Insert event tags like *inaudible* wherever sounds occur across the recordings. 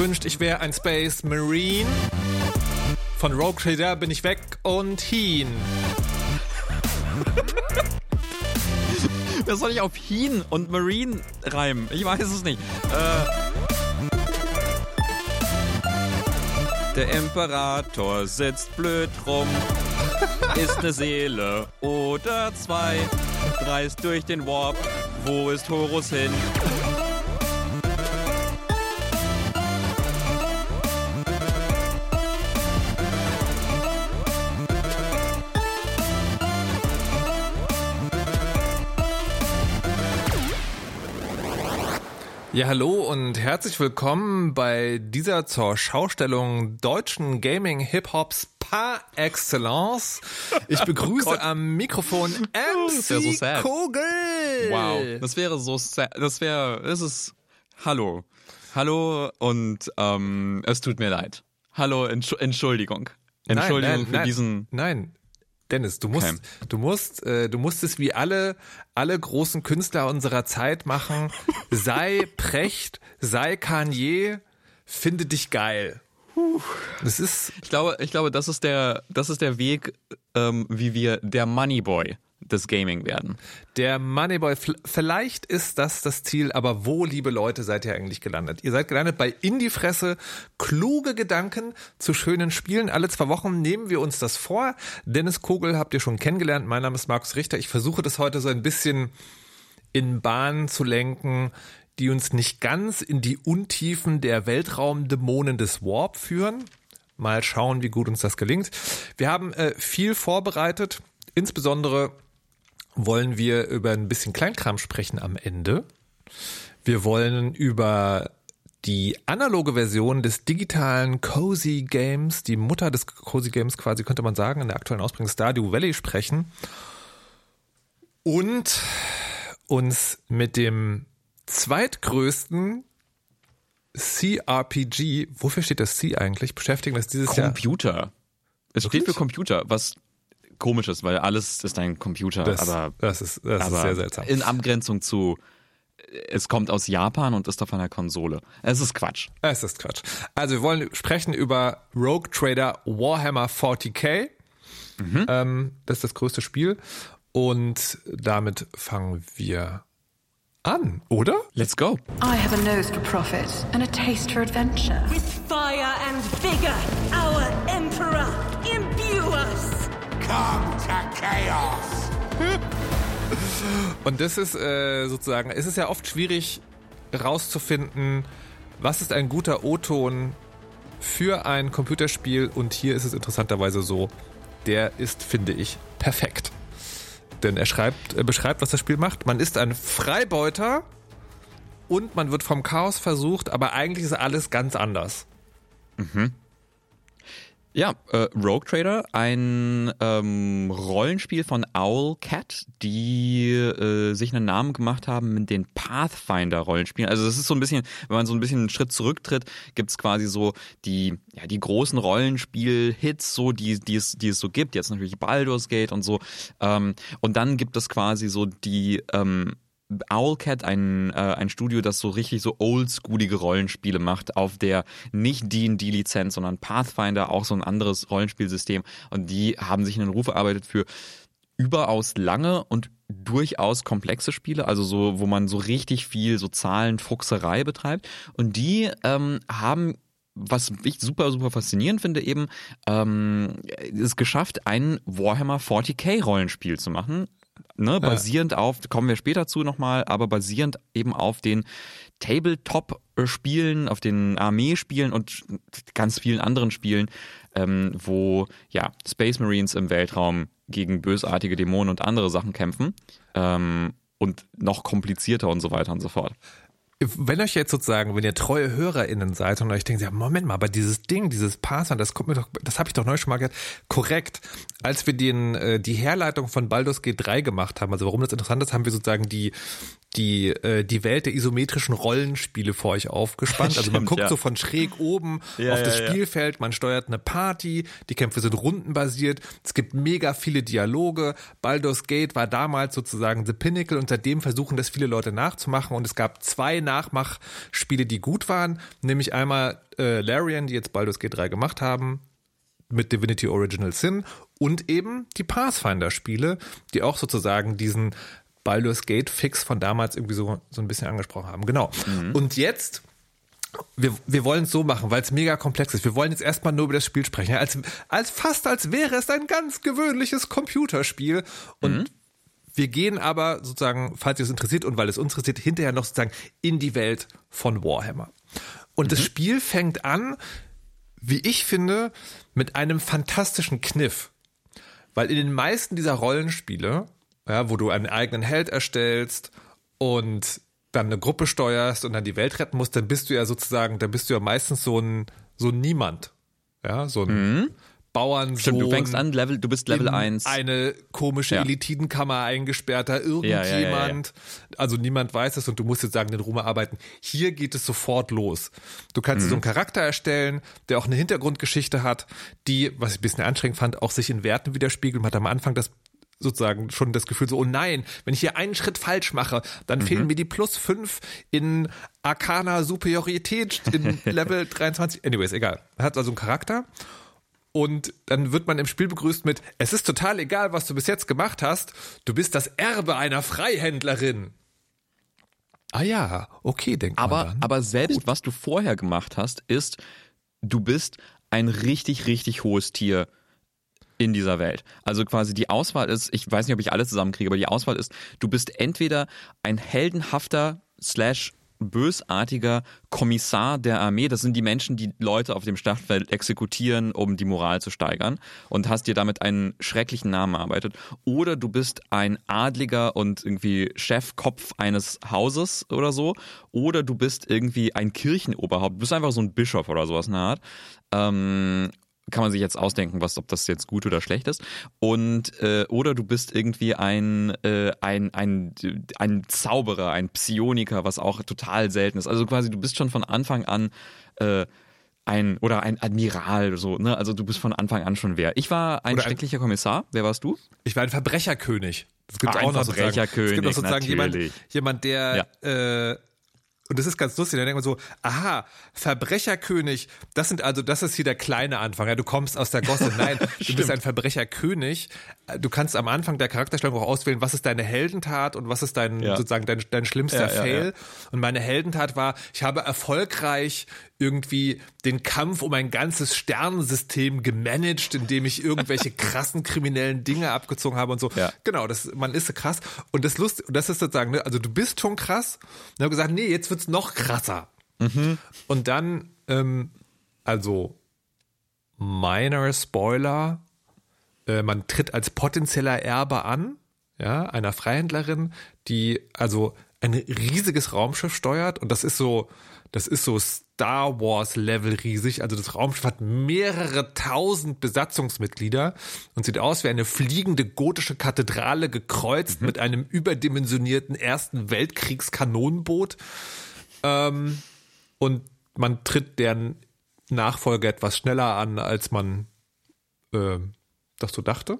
Ich wünschte, ich wäre ein Space Marine. Von Rogue Trader bin ich weg und hin. Was *laughs* soll ich auf Hin und Marine reimen? Ich weiß es nicht. Äh, der Imperator sitzt blöd rum, ist eine Seele oder zwei, reist durch den Warp. Wo ist Horus hin? Ja, hallo und herzlich willkommen bei dieser zur Schaustellung deutschen Gaming Hip-Hops par excellence. Ich *laughs* begrüße Oh am Mikrofon *laughs* Das wär so MC sad. Kogel. Wow, das wäre so, sa- das wäre, das ist, hallo, hallo und ähm, es tut mir leid. Hallo, Entsch Entschuldigung, Entschuldigung nein, nein, für nein, diesen. Nein. Dennis, du musst, Okay. du musst, äh, du musst es wie alle, alle großen Künstler unserer Zeit machen. *laughs* sei Precht, sei Kanye, finde dich geil. Das ist, Ich glaube, ich glaube, das ist der, das ist der Weg, ähm, wie wir der Moneyboy des Gaming werden. Der Moneyboy, vielleicht ist das das Ziel, aber wo, liebe Leute, seid ihr eigentlich gelandet? Ihr seid gelandet bei In die Fresse, kluge Gedanken zu schönen Spielen. Alle zwei Wochen nehmen wir uns das vor. Dennis Kogel habt ihr schon kennengelernt. Mein Name ist Markus Richter. Ich versuche das heute so ein bisschen in Bahnen zu lenken, die uns nicht ganz in die Untiefen der Weltraumdämonen des Warp führen. Mal schauen, wie gut uns das gelingt. Wir haben äh, viel vorbereitet, insbesondere wollen wir über ein bisschen Kleinkram sprechen am Ende. Wir wollen über die analoge Version des digitalen Cozy Games, die Mutter des Cozy Games quasi, könnte man sagen, in der aktuellen Ausbringung Stardew Valley sprechen. Und uns mit dem zweitgrößten CRPG, wofür steht das C eigentlich, beschäftigen, das dieses Jahr Computer. Es steht für Wirklich? Computer, was komisch ist, weil alles ist ein Computer, das, aber, das ist, das aber ist sehr seltsam. in Abgrenzung zu, es kommt aus Japan und ist auf einer Konsole. Es ist Quatsch. Es ist Quatsch. Also wir wollen sprechen über Rogue Trader Warhammer 40k. Ähm, das ist das größte Spiel. Und damit fangen wir an, oder? Let's go. I have a nose for profit and a taste for adventure. With fire and vigor, our us! Come to chaos! Und das ist äh, sozusagen, es ist ja oft schwierig rauszufinden, was ist ein guter O-Ton für ein Computerspiel. Und hier ist es interessanterweise so, der ist, finde ich, perfekt. Denn er schreibt, er beschreibt, was das Spiel macht. Man ist ein Freibeuter und man wird vom Chaos versucht, aber eigentlich ist alles ganz anders. Ja, äh, Rogue Trader, ein ähm, Rollenspiel von Owlcat, die äh, sich einen Namen gemacht haben mit den Pathfinder-Rollenspielen. Also das ist so ein bisschen, wenn man so ein bisschen einen Schritt zurücktritt, gibt's quasi so die, ja, die großen Rollenspiel-Hits, so die, die es, die es so gibt. Jetzt natürlich Baldur's Gate und so. Ähm, und dann gibt es quasi so die ähm, Owlcat, ein, äh, ein Studio, das so richtig so oldschoolige Rollenspiele macht, auf der nicht D&D-Lizenz, sondern Pathfinder, auch so ein anderes Rollenspielsystem. Und die haben sich einen Ruf erarbeitet für überaus lange und durchaus komplexe Spiele, also so, wo man so richtig viel so Zahlenfuchserei betreibt. Und die ähm, haben was ich super, super faszinierend finde, eben, ähm, es geschafft, ein Warhammer 40k Rollenspiel zu machen. Ne, basierend auf, kommen wir später zu nochmal, aber basierend eben auf den Tabletop-Spielen, auf den Armeespielen und ganz vielen anderen Spielen, ähm, wo ja Space Marines im Weltraum gegen bösartige Dämonen und andere Sachen kämpfen ähm, und noch komplizierter und so weiter und so fort. Wenn euch jetzt sozusagen, wenn ihr treue HörerInnen seid und euch denkt, ja, Moment mal, aber dieses Ding, dieses Pathfinder, das kommt mir doch, das habe ich doch neu schon mal gehört. Korrekt. Als wir den, äh, die Herleitung von Baldur's Gate 3 gemacht haben, also warum das interessant ist, haben wir sozusagen die, die, äh, die Welt der isometrischen Rollenspiele vor euch aufgespannt. *laughs* Also man Stimmt, guckt ja. so von schräg oben Ja, auf das ja, ja. Spielfeld, man steuert eine Party, die Kämpfe sind rundenbasiert, es gibt mega viele Dialoge. Baldur's Gate war damals sozusagen the pinnacle und seitdem versuchen das viele Leute nachzumachen und es gab zwei Nachmachspiele, die gut waren, nämlich einmal äh, Larian, die jetzt Baldur's Gate 3 gemacht haben, mit Divinity Original Sin und eben die Pathfinder-Spiele, die auch sozusagen diesen Baldur's Gate Fix von damals irgendwie so, so ein bisschen angesprochen haben. Genau. Und jetzt, wir, wir wollen es so machen, weil es mega komplex ist. Wir wollen jetzt erstmal nur über das Spiel sprechen. Ja, als, als fast als wäre es ein ganz gewöhnliches Computerspiel. Und wir gehen aber sozusagen, falls ihr es interessiert und weil es uns interessiert, hinterher noch sozusagen in die Welt von Warhammer. Und das Spiel fängt an, wie ich finde, mit einem fantastischen Kniff. Weil in den meisten dieser Rollenspiele, ja, wo du einen eigenen Held erstellst und dann eine Gruppe steuerst und dann die Welt retten musst, dann bist du ja sozusagen, dann bist du ja meistens so ein, so ein Niemand. Ja, so ein Bauernsohn. Stimmt, du fängst an, Level, du bist Level in 1. Eine komische Ja. Elitidenkammer eingesperrter irgendjemand. Ja, ja. Also niemand weiß es und du musst jetzt sagen, den Ruhm erarbeiten. Hier geht es sofort los. Du kannst Mhm. so einen Charakter erstellen, der auch eine Hintergrundgeschichte hat, die, was ich ein bisschen anstrengend fand, auch sich in Werten widerspiegelt. Man hat am Anfang das sozusagen schon das Gefühl so, oh nein, wenn ich hier einen Schritt falsch mache, dann fehlen mir die plus fünf in Arcana Superiorität in *laughs* Level 23. Anyways, egal. Man hat also einen Charakter und dann wird man im Spiel begrüßt mit, es ist total egal, was du bis jetzt gemacht hast, du bist das Erbe einer Freihändlerin. Ah ja, okay, denkt man Aber, dann. aber selbst was du vorher gemacht hast, ist, du bist ein richtig, richtig hohes Tier in dieser Welt. Also quasi die Auswahl ist, ich weiß nicht, ob ich alles zusammenkriege, aber die Auswahl ist, du bist entweder ein heldenhafter slash bösartiger Kommissar der Armee. Das sind die Menschen, die Leute auf dem Schlachtfeld exekutieren, um die Moral zu steigern und hast dir damit einen schrecklichen Namen erarbeitet. Oder du bist ein Adliger und irgendwie Chefkopf eines Hauses oder so. Oder du bist irgendwie ein Kirchenoberhaupt. Du bist einfach so ein Bischof oder sowas in der Art. Ähm, kann man sich jetzt ausdenken, was, ob das jetzt gut oder schlecht ist. Und äh, oder du bist irgendwie ein, äh, ein, ein, ein Zauberer, ein Psioniker, was auch total selten ist. Also quasi, du bist schon von Anfang an äh, ein oder ein Admiral, so, ne? Also du bist von Anfang an schon wer. Ich war ein Oder ein- schrecklicher Kommissar. Wer warst du? Ich war ein Verbrecherkönig. Das gibt's Ah, auch ein noch. Verbrecherkönig, Es gibt auch sozusagen jemand, natürlich. jemand, der äh, und das ist ganz lustig, da denkt man so, aha, Verbrecherkönig, das sind also, das ist hier der kleine Anfang, ja, du kommst aus der Gosse. Nein, *laughs* du bist ein Verbrecherkönig. Du kannst am Anfang der Charakterstellung auch auswählen, was ist deine Heldentat und was ist dein, Ja. sozusagen dein, dein schlimmster Ja, Fail. ja. Und meine Heldentat war, ich habe erfolgreich irgendwie den Kampf um ein ganzes Sternensystem gemanagt, indem ich irgendwelche *laughs* krassen kriminellen Dinge abgezogen habe und so. Ja. Genau, das, man ist so krass. Und das Lust, das ist sozusagen, ne, also du bist schon krass. Und habe gesagt, nee, jetzt wird's noch krasser. Und dann, ähm, also, minor Spoiler, äh, man tritt als potenzieller Erbe an, ja, einer Freihändlerin, die also ein riesiges Raumschiff steuert und das ist so, das ist so Star Wars Level riesig. Also das Raumschiff hat mehrere tausend Besatzungsmitglieder und sieht aus wie eine fliegende gotische Kathedrale gekreuzt mit einem überdimensionierten Ersten Weltkriegskanonenboot. Ähm, und man tritt deren Nachfolge etwas schneller an, als man äh, das so dachte.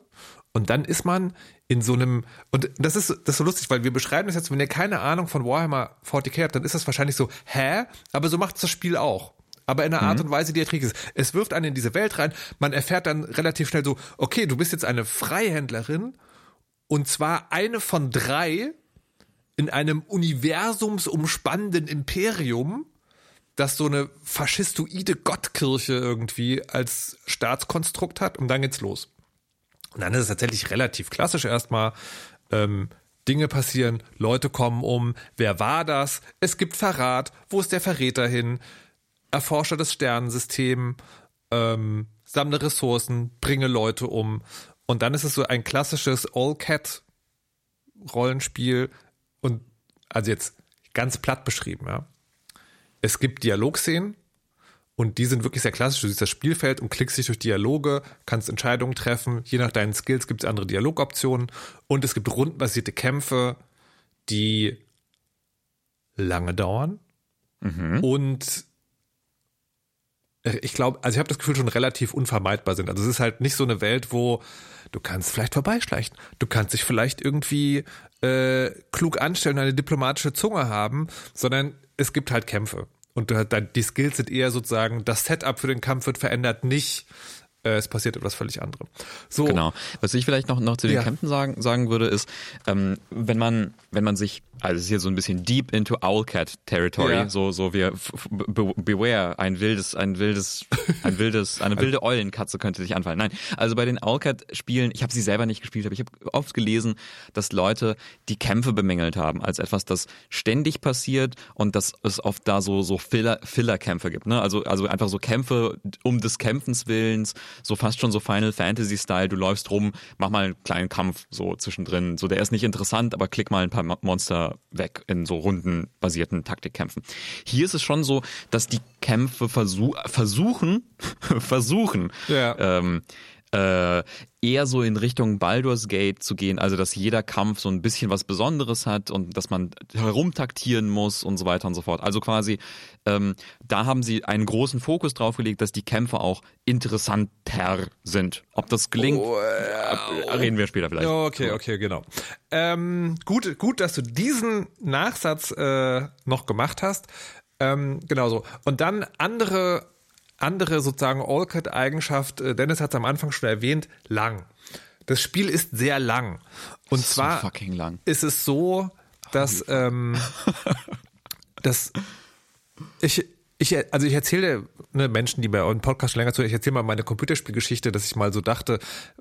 Und dann ist man in so einem, und das ist, das ist so lustig, weil wir beschreiben das jetzt, wenn ihr keine Ahnung von Warhammer 40k habt, dann ist das wahrscheinlich so, hä? Aber so macht das Spiel auch. Aber in einer Art und Weise, die erträglich ist. Es wirft einen in diese Welt rein, man erfährt dann relativ schnell so, okay, du bist jetzt eine Freihändlerin und zwar eine von drei in einem universumsumspannenden Imperium, das so eine faschistoide Gottkirche irgendwie als Staatskonstrukt hat und dann geht's los. Und dann ist es tatsächlich relativ klassisch erstmal. Ähm, Dinge passieren, Leute kommen um, wer war das? Es gibt Verrat, wo ist der Verräter hin? Erforsche das Sternensystem, ähm, sammle Ressourcen, bringe Leute um. Und dann ist es so ein klassisches All-Cat-Rollenspiel und also jetzt ganz platt beschrieben, ja. Es gibt Dialogszenen, und die sind wirklich sehr klassisch. Du siehst das Spielfeld und klickst dich durch Dialoge, kannst Entscheidungen treffen. Je nach deinen Skills gibt es andere Dialogoptionen. Und es gibt rundenbasierte Kämpfe, die lange dauern und äh, ich glaube, also ich habe das Gefühl, schon relativ unvermeidbar sind. Also es ist halt nicht so eine Welt, wo du kannst vielleicht vorbeischleichen. Du kannst dich vielleicht irgendwie äh, klug anstellen, eine diplomatische Zunge haben, sondern es gibt halt Kämpfe. Und du, die Skills sind eher sozusagen, das Setup für den Kampf wird verändert, nicht es passiert etwas völlig anderes. So, Genau. Was ich vielleicht noch, noch zu den Ja. Kämpfen sagen, sagen würde, ist, ähm, wenn man, wenn man sich, also es ist hier so ein bisschen deep into Owlcat Territory, Ja. so, so wir, be beware, ein wildes, ein wildes, ein wildes, eine wilde *laughs* Eulenkatze könnte sich anfallen. Nein, also bei den Owlcat-Spielen, ich habe sie selber nicht gespielt, aber ich habe oft gelesen, dass Leute die Kämpfe bemängelt haben als etwas, das ständig passiert und dass es oft da so, so Filler, Filler-Kämpfe gibt, ne? Also, also einfach so Kämpfe um des Kämpfens willens, so fast schon so Final Fantasy-Style, du läufst rum, mach mal einen kleinen Kampf so zwischendrin. So, der ist nicht interessant, aber klick mal ein paar Mo- Monster weg in so rundenbasierten Taktikkämpfen. Hier ist es schon so, dass die Kämpfe versuch, versuchen, *laughs* versuchen, Ja. ähm, äh, eher so in Richtung Baldur's Gate zu gehen, also dass jeder Kampf so ein bisschen was Besonderes hat und dass man herumtaktieren muss und so weiter und so fort. Also quasi, ähm, da haben sie einen großen Fokus drauf gelegt, dass die Kämpfe auch interessanter sind. Ob das gelingt, äh, reden wir später vielleicht. Okay, okay, genau. Ähm, gut, gut, dass du diesen Nachsatz äh, noch gemacht hast. Ähm, genau so. Und dann andere, andere sozusagen All-Cut-Eigenschaft. Äh, Dennis hat es am Anfang schon erwähnt, lang. Das Spiel ist sehr lang. Und So zwar fucking lang. ist es so, dass, ähm, *laughs* dass ich, ich, also ich erzähle ne, Menschen, die bei eurem Podcast schon länger zuhören, ich erzähle mal meine Computerspielgeschichte, dass ich mal so dachte,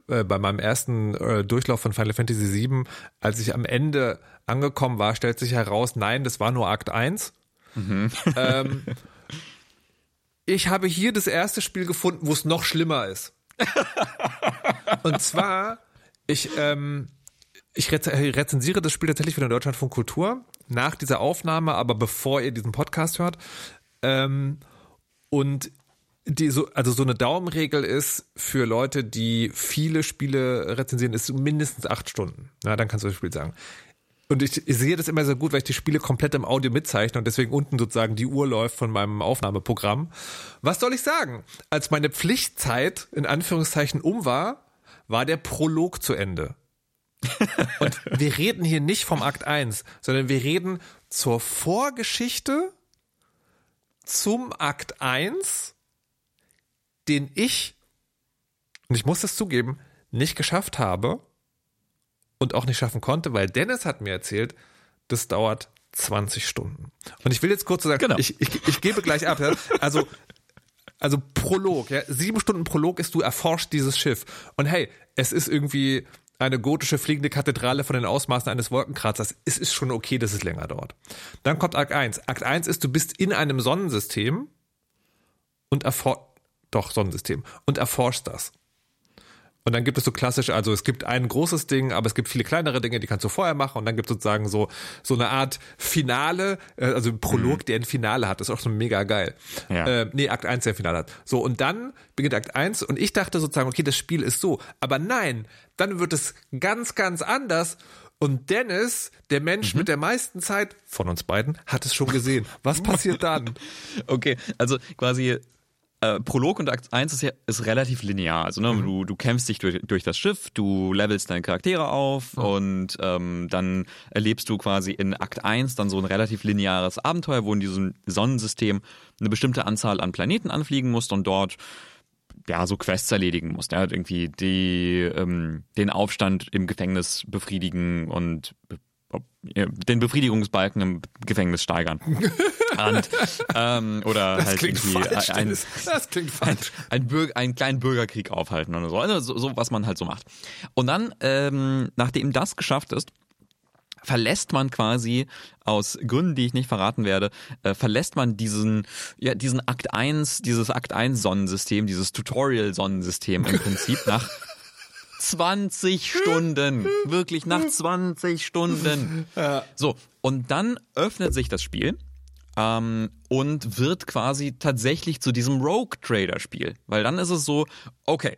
äh, bei meinem ersten äh, Durchlauf von Final Fantasy VII, als ich am Ende angekommen war, stellt sich heraus, nein, das war nur Akt 1. Ähm, *laughs* ich habe hier das erste Spiel gefunden, wo es noch schlimmer ist. *laughs* Und zwar, ich, ähm, ich rez rezensiere das Spiel tatsächlich für den Deutschlandfunk Kultur nach dieser Aufnahme, aber bevor ihr diesen Podcast hört. Ähm, und die so, also so eine Daumenregel ist für Leute, die viele Spiele rezensieren, ist mindestens acht Stunden. Ja, dann kannst du das Spiel sagen. Und ich, ich sehe das immer so gut, weil ich die Spiele komplett im Audio mitzeichne und deswegen unten sozusagen die Uhr läuft von meinem Aufnahmeprogramm. Was soll ich sagen? Als meine Pflichtzeit in Anführungszeichen um war, war der Prolog zu Ende. *laughs* Und wir reden hier nicht vom Akt 1, sondern wir reden zur Vorgeschichte zum Akt 1, den ich, und ich muss das zugeben, nicht geschafft habe und auch nicht schaffen konnte, weil Dennis hat mir erzählt, das dauert 20 Stunden. Und ich will jetzt kurz sagen, Genau. ich, ich, ich gebe gleich ab. Also, also Prolog, ja, sieben Stunden Prolog ist, du erforscht dieses Schiff. Und hey, es ist irgendwie eine gotische fliegende Kathedrale von den Ausmaßen eines Wolkenkratzers. Es ist schon okay, dass es länger dauert. Dann kommt Akt 1. Akt 1 ist, du bist in einem Sonnensystem und erforscht, doch, Sonnensystem, und erforscht das. Und dann gibt es so klassisch, also es gibt ein großes Ding, aber es gibt viele kleinere Dinge, die kannst du vorher machen. Und dann gibt es sozusagen so, so eine Art Finale, äh, also ein Prolog, der ein Finale hat. Das ist auch so mega geil. Ja. Äh, nee, Akt 1 der ein Finale hat. So, und dann beginnt Akt 1 und ich dachte sozusagen, okay, das Spiel ist so. Aber nein, dann wird es ganz, ganz anders. Und Dennis, der Mensch mit der meisten Zeit von uns beiden, hat es schon gesehen. Was passiert dann? *laughs* Okay, also quasi äh, Prolog und Akt 1 ist ja ist relativ linear. Also ne, du, du kämpfst dich durch, durch das Schiff, du levelst deine Charaktere auf und ähm, dann erlebst du quasi in Akt 1 dann so ein relativ lineares Abenteuer, wo in diesem Sonnensystem eine bestimmte Anzahl an Planeten anfliegen musst und dort ja, so Quests erledigen musst. Ja, irgendwie die, ähm, den Aufstand im Gefängnis befriedigen und den Befriedigungsbalken im Gefängnis steigern. *laughs* und, ähm, oder Das halt klingt irgendwie falsch, ein. Das klingt falsch. ein Bürger, einen kleinen Bürgerkrieg aufhalten oder so. Also so, so, was man halt so macht. Und dann, ähm, nachdem das geschafft ist, verlässt man quasi aus Gründen, die ich nicht verraten werde, äh, verlässt man diesen, ja, diesen Akt 1, dieses Akt 1 Sonnensystem, dieses Tutorial Sonnensystem im Prinzip nach 20 Stunden. Wirklich nach *laughs* 20 Stunden. So. Und dann öffnet sich das Spiel. Ähm, und wird quasi tatsächlich zu diesem Rogue Trader Spiel. Weil dann ist es so, okay,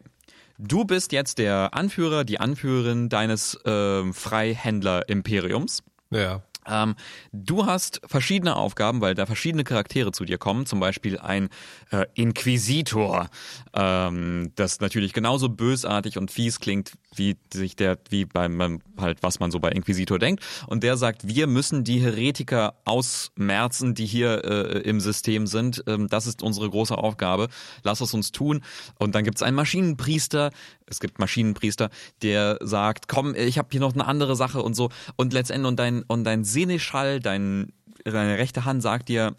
du bist jetzt der Anführer, die Anführerin deines ähm, Freihändler-Imperiums. Ja. Ähm, du hast verschiedene Aufgaben, weil da verschiedene Charaktere zu dir kommen. Zum Beispiel ein äh, Inquisitor, ähm, das natürlich genauso bösartig und fies klingt, wie sich der, wie beim halt, was man so bei Inquisitor denkt. Und der sagt, wir müssen die Heretiker ausmerzen, die hier äh, im System sind. Ähm, das ist unsere große Aufgabe. Lass es uns tun. Und dann gibt es einen Maschinenpriester. Es gibt Maschinenpriester, der sagt, komm, ich habe hier noch eine andere Sache und so. Und letztendlich und dein und dein Seneschall, dein, deine rechte Hand sagt dir,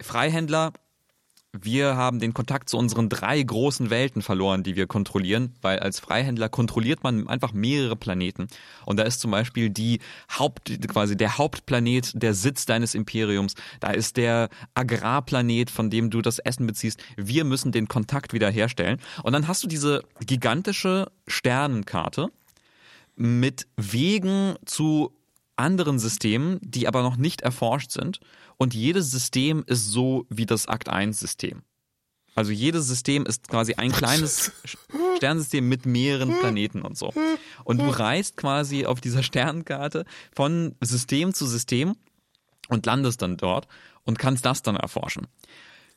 Freihändler, wir haben den Kontakt zu unseren drei großen Welten verloren, die wir kontrollieren, weil als Freihändler kontrolliert man einfach mehrere Planeten. Und da ist zum Beispiel die Haupt, quasi der Hauptplanet, der Sitz deines Imperiums. Da ist der Agrarplanet, von dem du das Essen beziehst. Wir müssen den Kontakt wiederherstellen. Und dann hast du diese gigantische Sternenkarte mit Wegen zu anderen Systemen, die aber noch nicht erforscht sind. Und jedes System ist so wie das Akt 1 System. Also jedes System ist quasi ein kleines *laughs* Sternsystem mit mehreren Planeten und so. Und du reist quasi auf dieser *laughs* Sternenkarte von System zu System und landest dann dort und kannst das dann erforschen.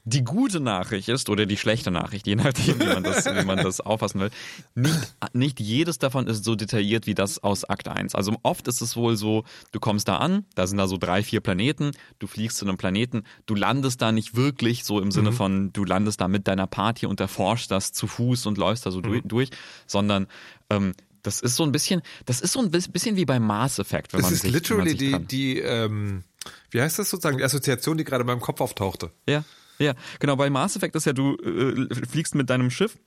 Die gute Nachricht ist, oder die schlechte Nachricht, je nachdem, wie man das, wie man das auffassen will, nicht, nicht jedes davon ist so detailliert wie das aus Akt 1. Also oft ist es wohl so, du kommst da an, da sind da so drei, vier Planeten, du fliegst zu einem Planeten, du landest da nicht wirklich so im Sinne mhm. von, du landest da mit deiner Party und erforschst das zu Fuß und läufst da so mhm. durch, sondern ähm, das ist so ein bisschen, das ist so ein bisschen wie bei Mass Effect, wenn das man ist sich, literally man sich die, die ähm, wie heißt das sozusagen, die Assoziation, die gerade in meinem Kopf auftauchte. Ja. Ja, genau. Bei Mass Effect ist ja, du äh, fliegst mit deinem Schiff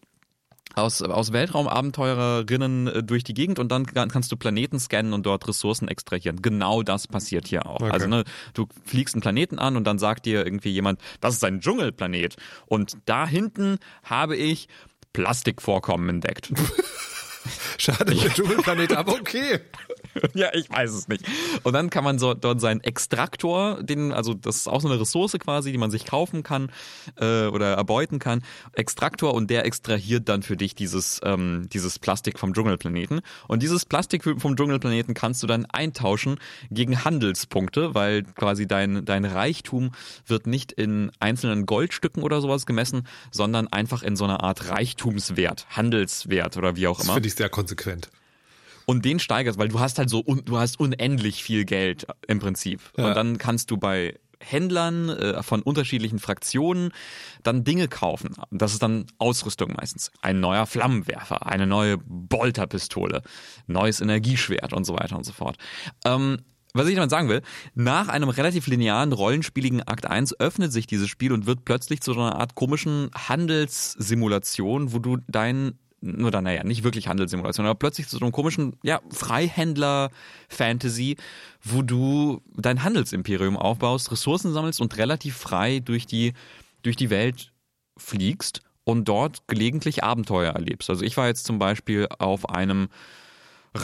aus, aus Weltraumabenteurerinnen äh, durch die Gegend und dann kannst du Planeten scannen und dort Ressourcen extrahieren. Genau das passiert hier auch. Okay. Also ne, du fliegst einen Planeten an und dann sagt dir irgendwie jemand, das ist ein Dschungelplanet. Und da hinten habe ich Plastikvorkommen entdeckt. *laughs* Schade, der Dschungelplanet, aber okay. *laughs* *laughs* ja, ich weiß es nicht. Und dann kann man so dort seinen Extraktor, den, also das ist auch so eine Ressource quasi, die man sich kaufen kann äh, oder erbeuten kann. Extraktor und der extrahiert dann für dich dieses ähm, dieses Plastik vom Dschungelplaneten. Und dieses Plastik vom Dschungelplaneten kannst du dann eintauschen gegen Handelspunkte, weil quasi dein dein Reichtum wird nicht in einzelnen Goldstücken oder sowas gemessen, sondern einfach in so einer Art Reichtumswert, Handelswert oder wie auch Das immer. finde ich sehr konsequent. Und den steigerst, weil du hast halt so, du hast unendlich viel Geld im Prinzip. Ja. Und dann kannst du bei Händlern äh, von unterschiedlichen Fraktionen dann Dinge kaufen. Das ist dann Ausrüstung meistens. Ein neuer Flammenwerfer, eine neue Bolterpistole, neues Energieschwert und so weiter und so fort. Ähm, was ich damit sagen will, nach einem relativ linearen, rollenspieligen Akt 1 öffnet sich dieses Spiel und wird plötzlich zu so einer Art komischen Handelssimulation, wo du dein oder naja, nicht wirklich Handelssimulation, aber plötzlich zu so einem komischen, ja, Freihändler-Fantasy, wo du dein Handelsimperium aufbaust, Ressourcen sammelst und relativ frei durch die, durch die Welt fliegst und dort gelegentlich Abenteuer erlebst. Also ich war jetzt zum Beispiel auf einem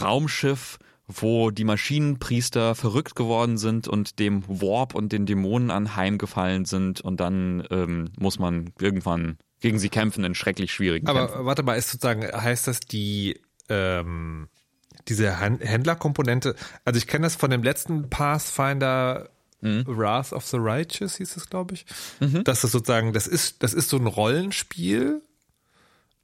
Raumschiff, wo die Maschinenpriester verrückt geworden sind und dem Warp und den Dämonen anheimgefallen sind und dann ähm, muss man irgendwann gegen sie kämpfen in schrecklich schwierigen Aber Kämpfen. warte mal, ist sozusagen, heißt das die, ähm, diese Händlerkomponente, also ich kenne das von dem letzten Pathfinder Wrath of the Righteous hieß es, glaube ich. Dass das sozusagen, das ist, das ist so ein Rollenspiel,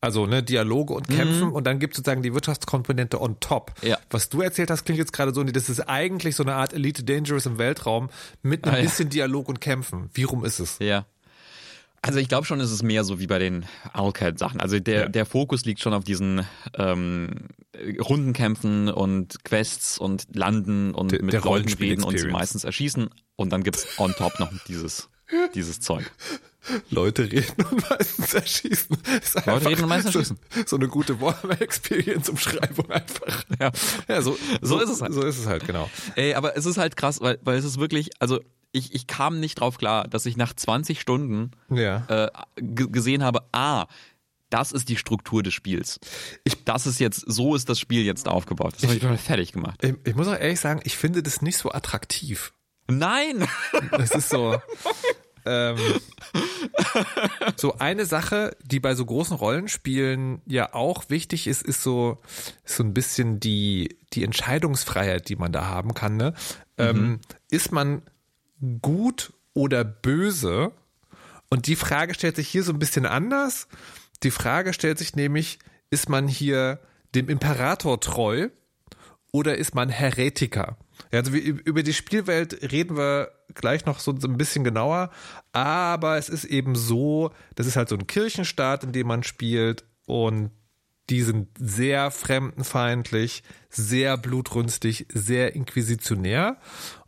also ne, Dialoge und Kämpfen und dann gibt es sozusagen die Wirtschaftskomponente on top. Ja. Was du erzählt hast, klingt jetzt gerade so, das ist eigentlich so eine Art Elite Dangerous im Weltraum mit ein Ah, ja. bisschen Dialog und Kämpfen. Wie rum ist es? Ja. Also ich glaube schon, ist es mehr so wie bei den Owlcat-Sachen. Also der, Ja. der Fokus liegt schon auf diesen ähm, Rundenkämpfen und Quests und Landen und Der- mit der Leuten reden und sie meistens erschießen. Und dann gibt's on top noch dieses, dieses Zeug. Leute reden und meistens erschießen. Ist Leute einfach reden und meistens so, erschießen. So eine gute Warhammer-Experience-Umschreibung einfach. Ja. Ja, so, So ist es halt. So ist es halt, genau. Ey, aber es ist halt krass, weil, weil es ist wirklich, also ich, ich kam nicht drauf klar, dass ich nach 20 Stunden Ja. äh, gesehen habe, ah, das ist die Struktur des Spiels. Ich, das ist jetzt, so ist das Spiel jetzt aufgebaut. Das habe ich total fertig gemacht. Ich, ich muss auch ehrlich sagen, ich finde das nicht so attraktiv. Nein! Das ist so. *laughs* ähm, so eine Sache, die bei so großen Rollenspielen ja auch wichtig ist, ist so, ist so ein bisschen die, die Entscheidungsfreiheit, die man da haben kann. Ne? ähm, ist man gut oder böse? Und die Frage stellt sich hier so ein bisschen anders. Die Frage stellt sich nämlich, ist man hier dem Imperator treu oder ist man Heretiker? Ja, also wir, über die Spielwelt reden wir gleich noch so, so ein bisschen genauer, aber es ist eben so, das ist halt so ein Kirchenstaat, in dem man spielt und die sind sehr fremdenfeindlich, sehr blutrünstig, sehr inquisitionär.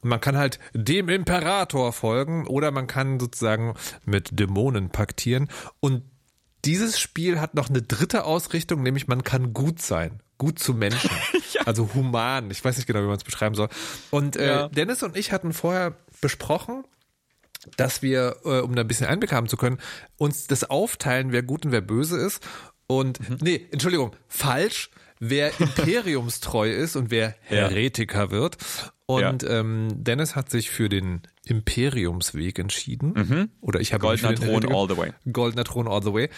Und man kann halt dem Imperator folgen oder man kann sozusagen mit Dämonen paktieren. Und dieses Spiel hat noch eine dritte Ausrichtung, nämlich man kann gut sein. Gut zu Menschen. *laughs* Also human. Ich weiß nicht genau, wie man es beschreiben soll. Und äh, Ja. Dennis und ich hatten vorher besprochen, dass wir, äh, um da ein bisschen Einblick haben zu können, uns das aufteilen, wer gut und wer böse ist. Und nee, Entschuldigung, falsch. Wer *laughs* imperiumstreu ist und wer Ja. Heretiker wird. Und ähm, Dennis hat sich für den Imperiumsweg entschieden. Oder ich habe Goldener Thron all the way. Goldener Thron all the way.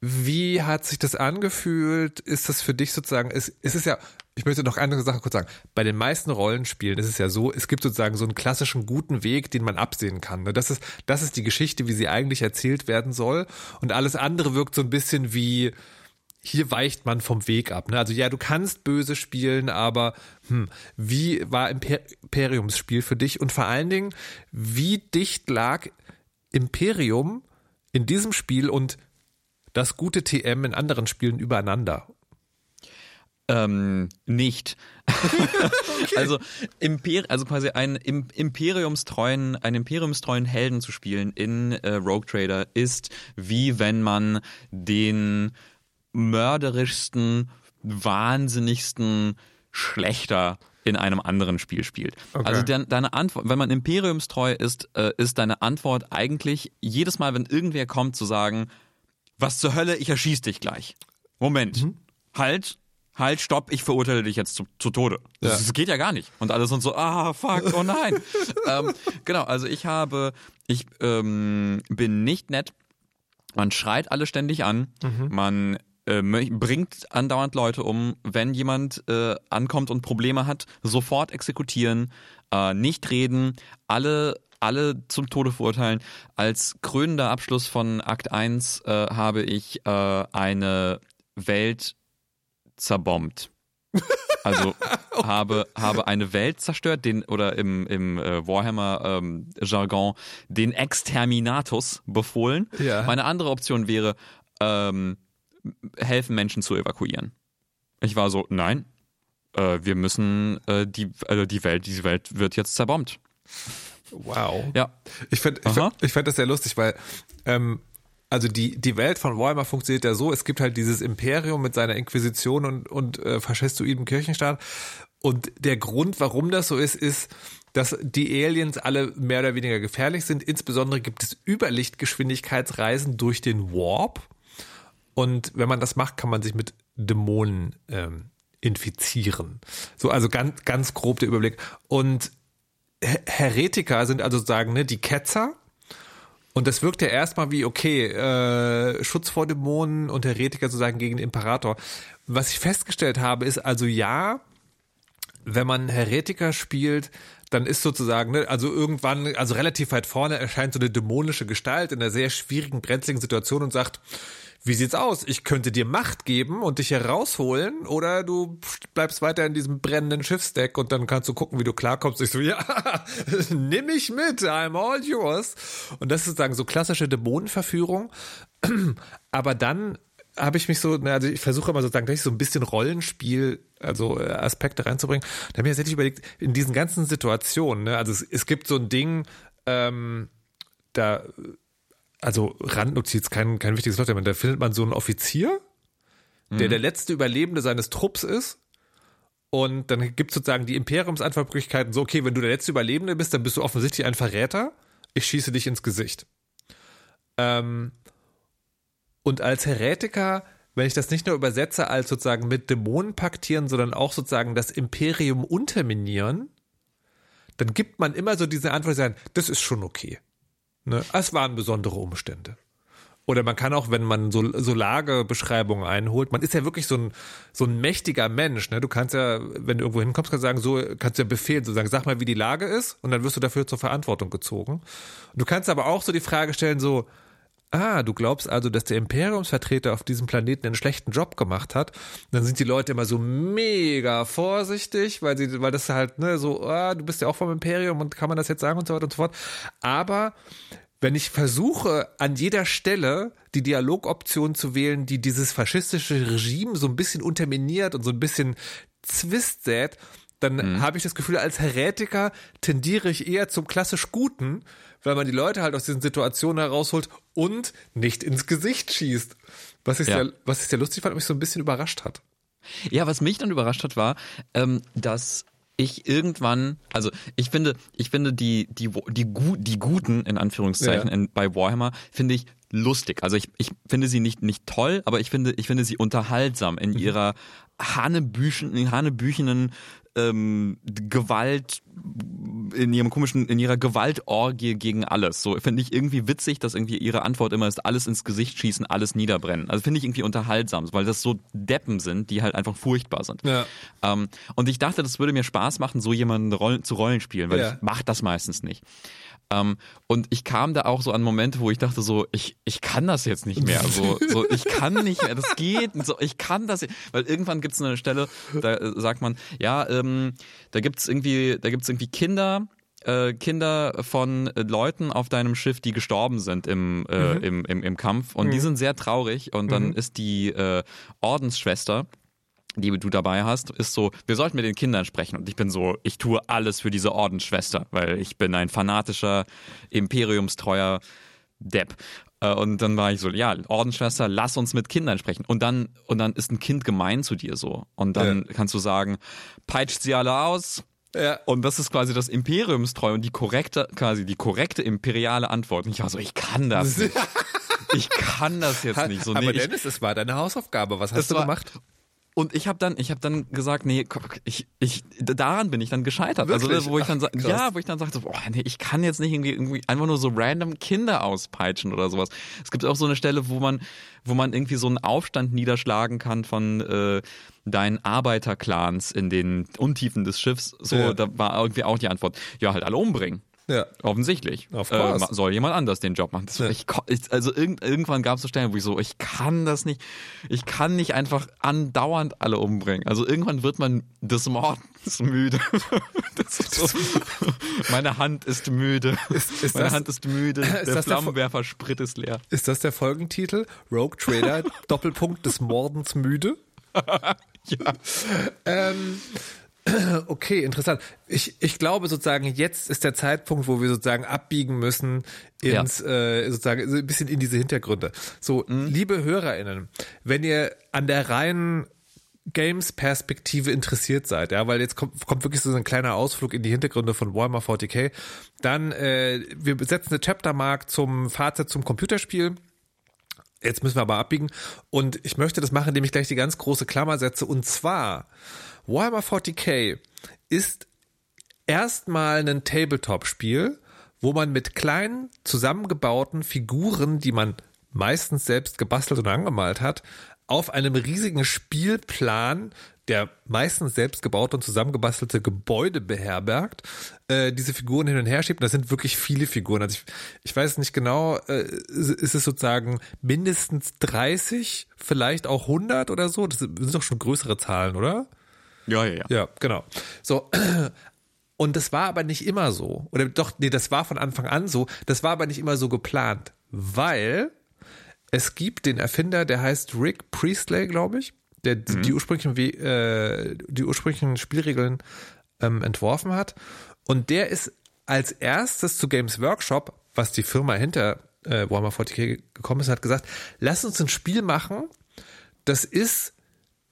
Wie hat sich das angefühlt? Ist das für dich sozusagen, es, es ist ja, ich möchte noch eine Sache kurz sagen. Bei den meisten Rollenspielen ist es ja so, es gibt sozusagen so einen klassischen guten Weg, den man absehen kann. ne? Das ist, das ist die Geschichte, wie sie eigentlich erzählt werden soll. Und alles andere wirkt so ein bisschen wie, hier weicht man vom Weg ab. Ne? Also ja, du kannst böse spielen, aber hm, wie war Imper Imperiumsspiel für dich? Und vor allen Dingen, wie dicht lag Imperium in diesem Spiel und das gute TM in anderen Spielen übereinander? Ähm, nicht. *laughs* Also Imper also quasi einen Im imperiumstreuen, einen imperiumstreuen Helden zu spielen in äh, Rogue Trader ist wie wenn man den mörderischsten, wahnsinnigsten Schlechter in einem anderen Spiel spielt. Also de deine Antwort, wenn man imperiumstreu ist, äh, ist deine Antwort eigentlich jedes Mal, wenn irgendwer kommt, zu sagen, was zur Hölle, ich erschieß dich gleich. Moment, halt, halt, stopp, ich verurteile dich jetzt zu, zu Tode. Das, das geht ja gar nicht. Und alle sind so, ah, fuck, oh nein. *laughs* ähm, genau, also ich habe, ich ähm, bin nicht nett. Man schreit alle ständig an. Man äh, bringt andauernd Leute um. Wenn jemand äh, ankommt und Probleme hat, sofort exekutieren, äh, nicht reden, alle alle zum Tode verurteilen. Als krönender Abschluss von Akt 1 äh, habe ich äh, eine Welt zerbombt. Also *laughs* habe, habe eine Welt zerstört, den oder im, im äh, Warhammer ähm, Jargon den Exterminatus befohlen. Ja. Meine andere Option wäre, ähm, helfen Menschen zu evakuieren. Ich war so, nein, äh, wir müssen äh, die, also die Welt, diese Welt wird jetzt zerbombt. Wow. Ja. Ich finde ich find, ich find das sehr lustig, weil ähm, also die, die Welt von Warhammer funktioniert ja so, es gibt halt dieses Imperium mit seiner Inquisition und, und äh, faschistoiden Kirchenstaat. Und der Grund, warum das so ist, ist, dass die Aliens alle mehr oder weniger gefährlich sind. Insbesondere gibt es Überlichtgeschwindigkeitsreisen durch den Warp. Und wenn man das macht, kann man sich mit Dämonen ähm, infizieren. So, also ganz, ganz grob der Überblick. Und Her- Heretiker sind also sozusagen ne, die Ketzer. Und das wirkt ja erstmal wie, okay, äh, Schutz vor Dämonen und Heretiker sozusagen gegen den Imperator. Was ich festgestellt habe, ist also ja, wenn man Heretiker spielt, dann ist sozusagen, ne, also irgendwann, also relativ weit vorne erscheint so eine dämonische Gestalt in einer sehr schwierigen, brenzligen Situation und sagt, wie sieht's aus? Ich könnte dir Macht geben und dich herausholen oder du bleibst weiter in diesem brennenden Schiffsdeck und dann kannst du gucken, wie du klarkommst. Ich so, *laughs* ja, nimm mich mit, I'm all yours. Und das ist sozusagen so klassische Dämonenverführung. *clears throat* Aber dann habe ich mich so, also ich versuche immer sozusagen gleich so ein bisschen Rollenspiel, also äh, Aspekte reinzubringen. Da habe ich mir tatsächlich überlegt, in diesen ganzen Situationen, ne, also es, es gibt so ein Ding, ähm, da, also Randnotiz, kein, kein wichtiges Wort, da findet man so einen Offizier, der der letzte Überlebende seines Trupps ist. Und dann gibt es sozusagen die Imperiumsantwortmöglichkeiten so, okay, wenn du der letzte Überlebende bist, dann bist du offensichtlich ein Verräter. Ich schieße dich ins Gesicht. Ähm, und als Heretiker, wenn ich das nicht nur übersetze als sozusagen mit Dämonen paktieren, sondern auch sozusagen das Imperium unterminieren, dann gibt man immer so diese Antwort, das ist schon okay. Ne? Es waren besondere Umstände. Oder man kann auch, wenn man so, so Lagebeschreibungen einholt, man ist ja wirklich so ein, so ein mächtiger Mensch. Ne? Du kannst ja, wenn du irgendwo hinkommst, kannst du sagen, so kannst du ja befehlen, so sagen, sag mal, wie die Lage ist, und dann wirst du dafür zur Verantwortung gezogen. Du kannst aber auch so die Frage stellen, so, Ah, du glaubst also, dass der Imperiumsvertreter auf diesem Planeten einen schlechten Job gemacht hat? Dann sind die Leute immer so mega vorsichtig, weil sie, weil das halt, ne, so, ah, du bist ja auch vom Imperium und kann man das jetzt sagen und so weiter und so fort. Aber wenn ich versuche, an jeder Stelle die Dialogoption zu wählen, die dieses faschistische Regime so ein bisschen unterminiert und so ein bisschen Zwist sät, dann Mhm. habe ich das Gefühl, als Heretiker tendiere ich eher zum klassisch Guten, weil man die Leute halt aus diesen Situationen herausholt und nicht ins Gesicht schießt. Was ich, Ja. sehr, was ich sehr lustig fand und mich so ein bisschen überrascht hat. Ja, was mich dann überrascht hat, war, ähm, dass ich irgendwann, also ich finde, ich finde die die die, Gu- die guten in Anführungszeichen Ja. in, bei Warhammer finde ich lustig. Also ich, ich finde sie nicht nicht toll, aber ich finde ich finde sie unterhaltsam in ihrer hanebüchen hanebüchenen ähm, Gewalt in ihrem komischen in ihrer Gewaltorgie gegen alles. So finde ich irgendwie witzig, dass irgendwie ihre Antwort immer ist alles ins Gesicht schießen, alles niederbrennen. Also finde ich irgendwie unterhaltsam, weil das so Deppen sind, die halt einfach furchtbar sind. Ja. Ähm, und ich dachte, das würde mir Spaß machen, so jemanden Rollen, zu Rollen spielen, weil Ja. ich mache das meistens nicht. Ähm, und ich kam da auch so an Momente, wo ich dachte so, ich, ich kann das jetzt nicht mehr. So, so ich kann nicht mehr, das geht. nicht So, ich kann das, weil irgendwann gibt es eine Stelle, da äh, sagt man, ja, ähm, da gibt's irgendwie, da gibt's irgendwie Kinder, äh, Kinder von äh, Leuten auf deinem Schiff, die gestorben sind im, äh, im, im, im Kampf. Und die sind sehr traurig. Und dann ist die äh, Ordensschwester, die du dabei hast, ist so, wir sollten mit den Kindern sprechen. Und ich bin so, ich tue alles für diese Ordensschwester, weil ich bin ein fanatischer, imperiumstreuer Depp. Äh, Und dann war ich so, ja, Ordensschwester, lass uns mit Kindern sprechen. Und dann, und dann ist ein Kind gemein zu dir so. Und dann kannst du sagen, peitscht sie alle aus. Ja. Und das ist quasi das Imperiumstreu und die korrekte, quasi die korrekte imperiale Antwort. Und ich war so, ich kann das *laughs* nicht. Ich kann das jetzt nicht. So, Aber nee, ich, Dennis, es war deine Hausaufgabe. Was hast du war- gemacht? Und ich habe dann, ich habe dann gesagt, nee, ich, ich, daran bin ich dann gescheitert. Also Wirklich? wo ich dann, Ach, ja, wo ich dann sagte, boah, nee, ich kann jetzt nicht irgendwie, irgendwie einfach nur so random Kinder auspeitschen oder sowas. Es gibt auch so eine Stelle, wo man, wo man irgendwie so einen Aufstand niederschlagen kann von äh, deinen Arbeiterclans in den Untiefen des Schiffs. So, Ja. da war irgendwie auch die Antwort, ja, halt alle umbringen. Ja. Offensichtlich. Of äh, soll jemand anders den Job machen. Ja. ich, also irgend, irgendwann gab es so Stellen, wo ich so, ich kann das nicht, ich kann nicht einfach andauernd alle umbringen. Also irgendwann wird man des Mordens müde. *laughs* So, *laughs* meine Hand ist müde. Ist- ist meine das- Hand ist müde. ist Der das der Flammenwerfer Sprit ist leer. Ist das der Folgentitel? Rogue Trader, *laughs* Doppelpunkt des Mordens müde? Ja. Ähm, *clears throat* okay, interessant. Ich, ich glaube sozusagen, jetzt ist der Zeitpunkt, wo wir sozusagen abbiegen müssen ins, äh, sozusagen, so ein bisschen in diese Hintergründe. So, liebe HörerInnen, wenn ihr an der reinen Games-Perspektive interessiert seid, ja, weil jetzt kommt, kommt wirklich so ein kleiner Ausflug in die Hintergründe von Warhammer 40k, dann, äh, wir setzen eine Chaptermark zum Fazit zum Computerspiel. Jetzt müssen wir aber abbiegen. Und ich möchte das machen, indem ich gleich die ganz große Klammer setze. Und zwar, Warhammer 40k ist erstmal ein Tabletop-Spiel, wo man mit kleinen, zusammengebauten Figuren, die man meistens selbst gebastelt und angemalt hat, auf einem riesigen Spielplan, der meistens selbst gebaute und zusammengebastelte Gebäude beherbergt, äh, diese Figuren hin und her schiebt. Und das sind wirklich viele Figuren. Also ich, ich weiß nicht genau, äh, ist es sozusagen mindestens 30, vielleicht auch 100 oder so? Das sind doch schon größere Zahlen, oder? Ja, ja, ja. Ja, genau. So. *clears throat* Und das war aber nicht immer so. Oder doch, nee, das war von Anfang an so. Das war aber nicht immer so geplant, weil es gibt den Erfinder, der heißt Rick Priestley, glaube ich, der die- die ursprünglichen, äh, die ursprünglichen Spielregeln ähm, entworfen hat. Und der ist als erstes zu Games Workshop, was die Firma hinter äh, Warhammer 40k gekommen ist, hat gesagt, lass uns ein Spiel machen, das ist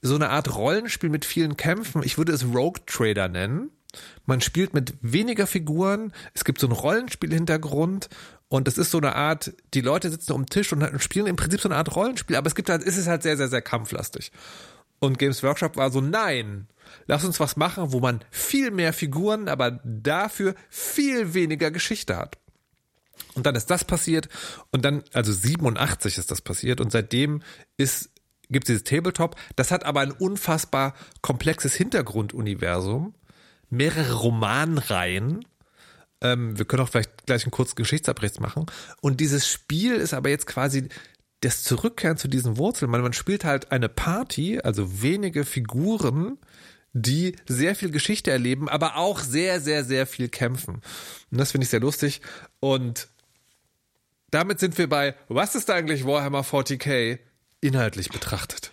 so eine Art Rollenspiel mit vielen Kämpfen. Ich würde es Rogue Trader nennen. Man spielt mit weniger Figuren. Es gibt so einen Rollenspiel-Hintergrund. Und das ist so eine Art, die Leute sitzen um den Tisch und und spielen im Prinzip so eine Art Rollenspiel. Aber es gibt halt, ist es halt sehr, sehr, sehr kampflastig. Und Games Workshop war so, nein, lass uns was machen, wo man viel mehr Figuren, aber dafür viel weniger Geschichte hat. Und dann ist das passiert und dann, also 87 ist das passiert und seitdem ist gibt es dieses Tabletop. Das hat aber ein unfassbar komplexes Hintergrunduniversum, mehrere Romanreihen. Ähm, wir können auch vielleicht gleich einen kurzen Geschichtsabriss machen. Und dieses Spiel ist aber jetzt quasi das Zurückkehren zu diesen Wurzeln. Man, man spielt halt eine Party, also wenige Figuren, die sehr viel Geschichte erleben, aber auch sehr, sehr, sehr viel kämpfen. Und das finde ich sehr lustig. Und damit sind wir bei, was ist eigentlich Warhammer 40k inhaltlich betrachtet?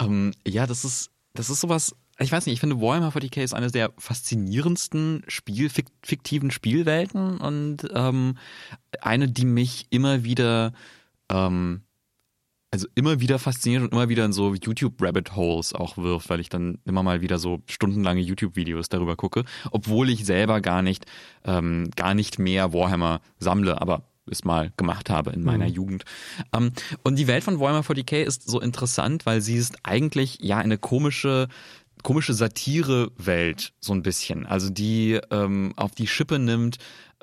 Ähm, ja, das ist, das ist sowas, ich weiß nicht, ich finde Warhammer 40k ist eine der faszinierendsten Spiel, fiktiven Spielwelten und ähm, eine, die mich immer wieder ähm, also immer wieder fasziniert und immer wieder in so YouTube-Rabbit-Holes auch wirft, weil ich dann immer mal wieder so stundenlange YouTube-Videos darüber gucke, obwohl ich selber gar nicht, ähm, gar nicht mehr Warhammer sammle, aber es mal gemacht habe in meiner mhm. Jugend. Ähm, und die Welt von Warhammer 40k ist so interessant, weil sie ist eigentlich ja eine komische komische Satire-Welt so ein bisschen, also die ähm, auf die Schippe nimmt,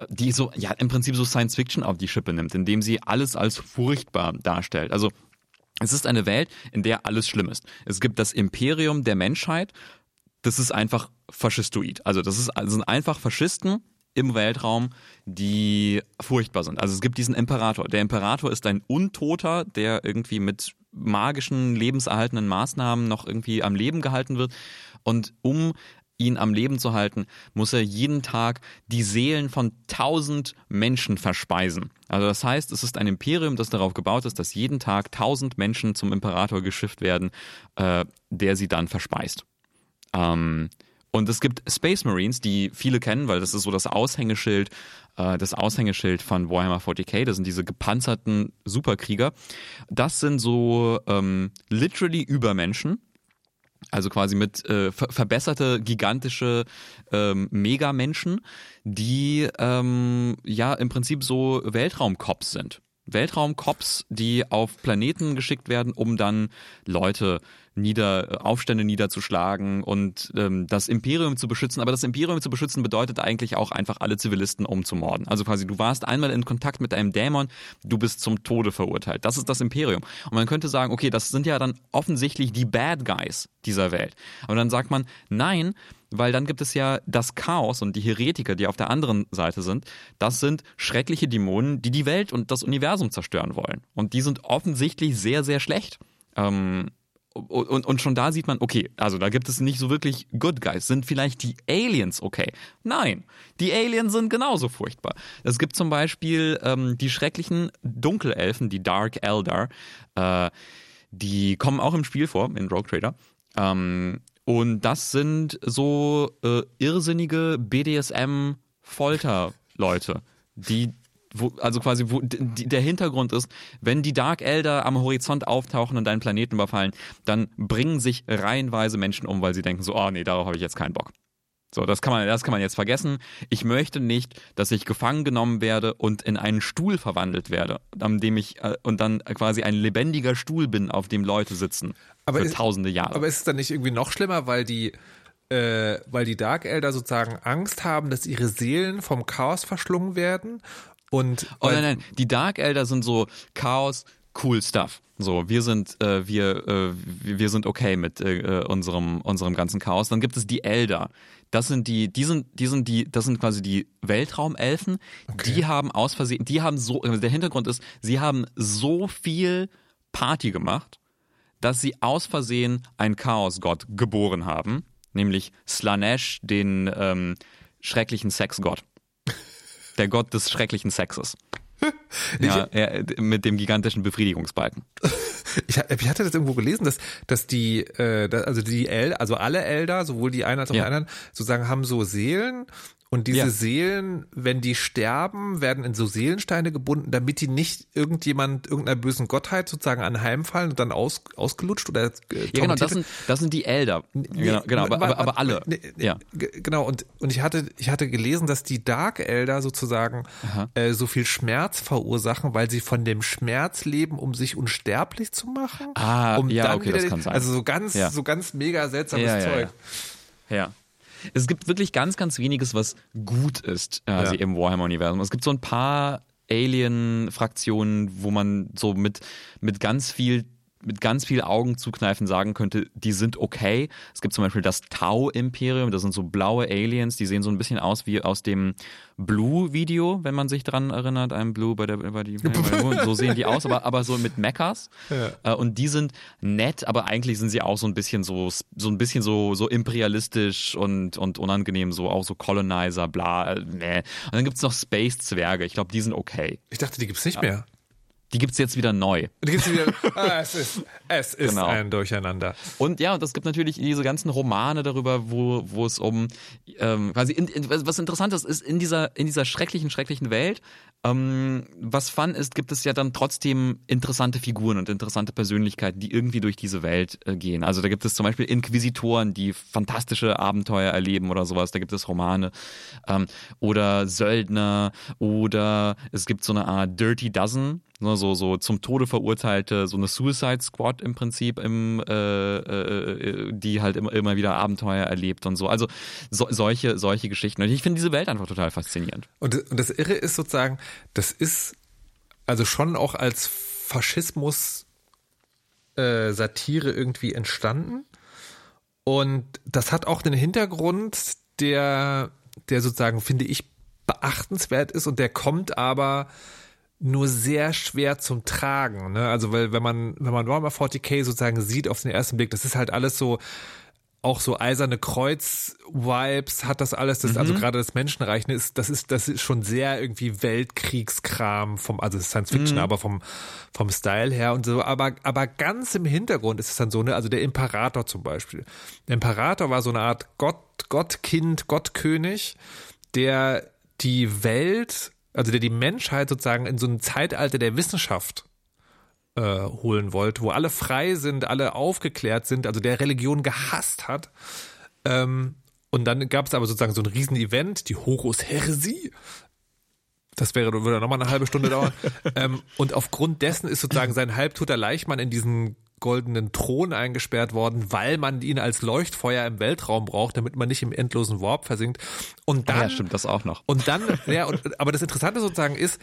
die so ja im Prinzip so Science Fiction auf die Schippe nimmt, indem sie alles als furchtbar darstellt. Also es ist eine Welt, in der alles schlimm ist. Es gibt das Imperium der Menschheit. Das ist einfach faschistoid. Also das, ist, das sind einfach Faschisten im Weltraum, die furchtbar sind. Also es gibt diesen Imperator. Der Imperator ist ein Untoter, der irgendwie mit magischen, lebenserhaltenden Maßnahmen noch irgendwie am Leben gehalten wird. Und um ihn am Leben zu halten, muss er jeden Tag die Seelen von tausend Menschen verspeisen. Also das heißt, es ist ein Imperium, das darauf gebaut ist, dass jeden Tag tausend Menschen zum Imperator geschifft werden, äh, der sie dann verspeist. Ähm, und es gibt Space Marines, die viele kennen, weil das ist so das Aushängeschild, äh, das Aushängeschild von Warhammer 40k. Das sind diese gepanzerten Superkrieger. Das sind so ähm, literally Übermenschen also quasi mit äh, ver verbesserte, gigantische ähm, Megamenschen, die ähm, ja im Prinzip so Weltraumcops sind. Weltraumcops, die auf Planeten geschickt werden, um dann Leute nieder, Aufstände niederzuschlagen und ähm, das Imperium zu beschützen. Aber das Imperium zu beschützen bedeutet eigentlich auch einfach alle Zivilisten umzumorden. Also quasi, du warst einmal in Kontakt mit einem Dämon, du bist zum Tode verurteilt. Das ist das Imperium. Und man könnte sagen, okay, das sind ja dann offensichtlich die Bad Guys dieser Welt. Aber dann sagt man, nein, weil dann gibt es ja das Chaos und die Heretiker, die auf der anderen Seite sind. Das sind schreckliche Dämonen, die die Welt und das Universum zerstören wollen. Und die sind offensichtlich sehr, sehr schlecht. Ähm, und, und schon da sieht man, okay, also da gibt es nicht so wirklich Good Guys. Sind vielleicht die Aliens okay? Nein, die Aliens sind genauso furchtbar. Es gibt zum Beispiel ähm, die schrecklichen Dunkelelfen, die Dark Eldar. Äh, die kommen auch im Spiel vor, in Rogue Trader. Ähm, und das sind so äh, irrsinnige BDSM-Folterleute, die wo, also quasi, wo die, der Hintergrund ist, wenn die Dark Elder am Horizont auftauchen und deinen Planeten überfallen, dann bringen sich reihenweise Menschen um, weil sie denken so, oh nee, darauf habe ich jetzt keinen Bock. So, das kann man, das kann man jetzt vergessen. Ich möchte nicht, dass ich gefangen genommen werde und in einen Stuhl verwandelt werde, an dem ich äh, und dann quasi ein lebendiger Stuhl bin, auf dem Leute sitzen aber für ist, tausende Jahre. Aber ist es dann nicht irgendwie noch schlimmer, weil die äh, weil die Dark Elder sozusagen Angst haben, dass ihre Seelen vom Chaos verschlungen werden und oh nein, nein, die Dark Elder sind so Chaos, cool Stuff. So, wir sind äh, wir äh, wir sind okay mit äh, unserem unserem ganzen Chaos. Dann gibt es die Elder. Das sind die, die sind, die sind die, das sind quasi die Weltraumelfen. Okay. Die haben aus Versehen, die haben so, also der Hintergrund ist, sie haben so viel Party gemacht, dass sie aus Versehen einen Chaosgott geboren haben, nämlich Slanesh, den ähm, schrecklichen Sexgott der Gott des schrecklichen Sexes. Ja, er, mit dem gigantischen Befriedigungsbalken. Ich, ich, hatte das irgendwo gelesen, dass, dass die, äh, also die El, also alle Elder, sowohl die einen als auch ja. die anderen, sozusagen haben so Seelen und diese ja. Seelen, wenn die sterben, werden in so Seelensteine gebunden, damit die nicht irgendjemand, irgendeiner bösen Gottheit sozusagen anheimfallen und dann aus, ausgelutscht oder äh, Ja, genau, das sind, das sind die Elder. Nee, genau, genau aber, aber, aber alle. Nee, ja. Genau, und, und ich hatte, ich hatte gelesen, dass die Dark Elder sozusagen äh, so viel Schmerz verursachen, weil sie von dem Schmerz leben, um sich unsterblich zu machen. Ah, um ja, okay, das kann sein. Also so ganz, ja. so ganz mega seltsames Zeug. ja. ja. Es gibt wirklich ganz, ganz weniges, was gut ist äh, ja. im Warhammer-Universum. Es gibt so ein paar Alien-Fraktionen, wo man so mit, mit ganz viel mit ganz viel Augen zukneifen sagen könnte, die sind okay. Es gibt zum Beispiel das Tau-Imperium, das sind so blaue Aliens, die sehen so ein bisschen aus wie aus dem Blue-Video, wenn man sich dran erinnert, ein Blue bei der bei die, so sehen die aus, aber aber so mit Mechas. Ja. Äh, und die sind nett, aber eigentlich sind sie auch so ein bisschen so so ein bisschen so so imperialistisch und und unangenehm, so auch so Colonizer, bla. Nee. Und dann gibt's noch Space-Zwerge. Ich glaube, die sind okay. Ich dachte, die gibt's nicht mehr. Die gibt's jetzt wieder neu. Wieder. Ah, es ist, es ist genau. ein Durcheinander. Und ja, und es gibt natürlich diese ganzen Romane darüber, wo, wo es um ähm, quasi in, in, was interessant ist, ist in dieser in dieser schrecklichen schrecklichen Welt ähm, was fun ist, gibt es ja dann trotzdem interessante Figuren und interessante Persönlichkeiten, die irgendwie durch diese Welt äh, gehen. Also da gibt es zum Beispiel Inquisitoren, die fantastische Abenteuer erleben oder sowas. Da gibt es Romane ähm, oder Söldner oder es gibt so eine Art Dirty Dozen, ne, so so zum Tode verurteilte, so eine Suicide Squad im Prinzip, im, äh, äh, die halt immer, immer wieder Abenteuer erlebt und so. Also so, solche solche Geschichten. Und ich finde diese Welt einfach total faszinierend. Und, und das Irre ist sozusagen das ist also schon auch als Faschismus äh, Satire irgendwie entstanden. Und das hat auch den Hintergrund, der, der sozusagen, finde ich, beachtenswert ist und der kommt aber nur sehr schwer zum Tragen. Ne? Also, weil, wenn man, wenn man Warhammer 40k sozusagen sieht auf den ersten Blick, das ist halt alles so, auch so eiserne Kreuz-Vibes hat das alles, das, also mhm. also gerade das Menschenreich, ne, ist, das ist, das ist schon sehr irgendwie Weltkriegskram vom, also Science Fiction, mhm. aber vom, vom Style her und so, aber, aber ganz im Hintergrund ist es dann so, ne, also der Imperator zum Beispiel. Der Imperator war so eine Art Gott, Gottkind, Gottkönig, der die Welt, also der die Menschheit sozusagen in so ein Zeitalter der Wissenschaft äh, holen wollte, wo alle frei sind, alle aufgeklärt sind, also der Religion gehasst hat. Ähm, und dann gab es aber sozusagen so ein Riesen-Event, die Horus Heresie. Das wäre, würde nochmal eine halbe Stunde dauern. *laughs* ähm, und aufgrund dessen ist sozusagen sein halbtoter Leichmann in diesen goldenen Thron eingesperrt worden, weil man ihn als Leuchtfeuer im Weltraum braucht, damit man nicht im endlosen Warp versinkt. Und dann, ja, stimmt das auch noch. Und dann, ja, und, aber das Interessante sozusagen ist,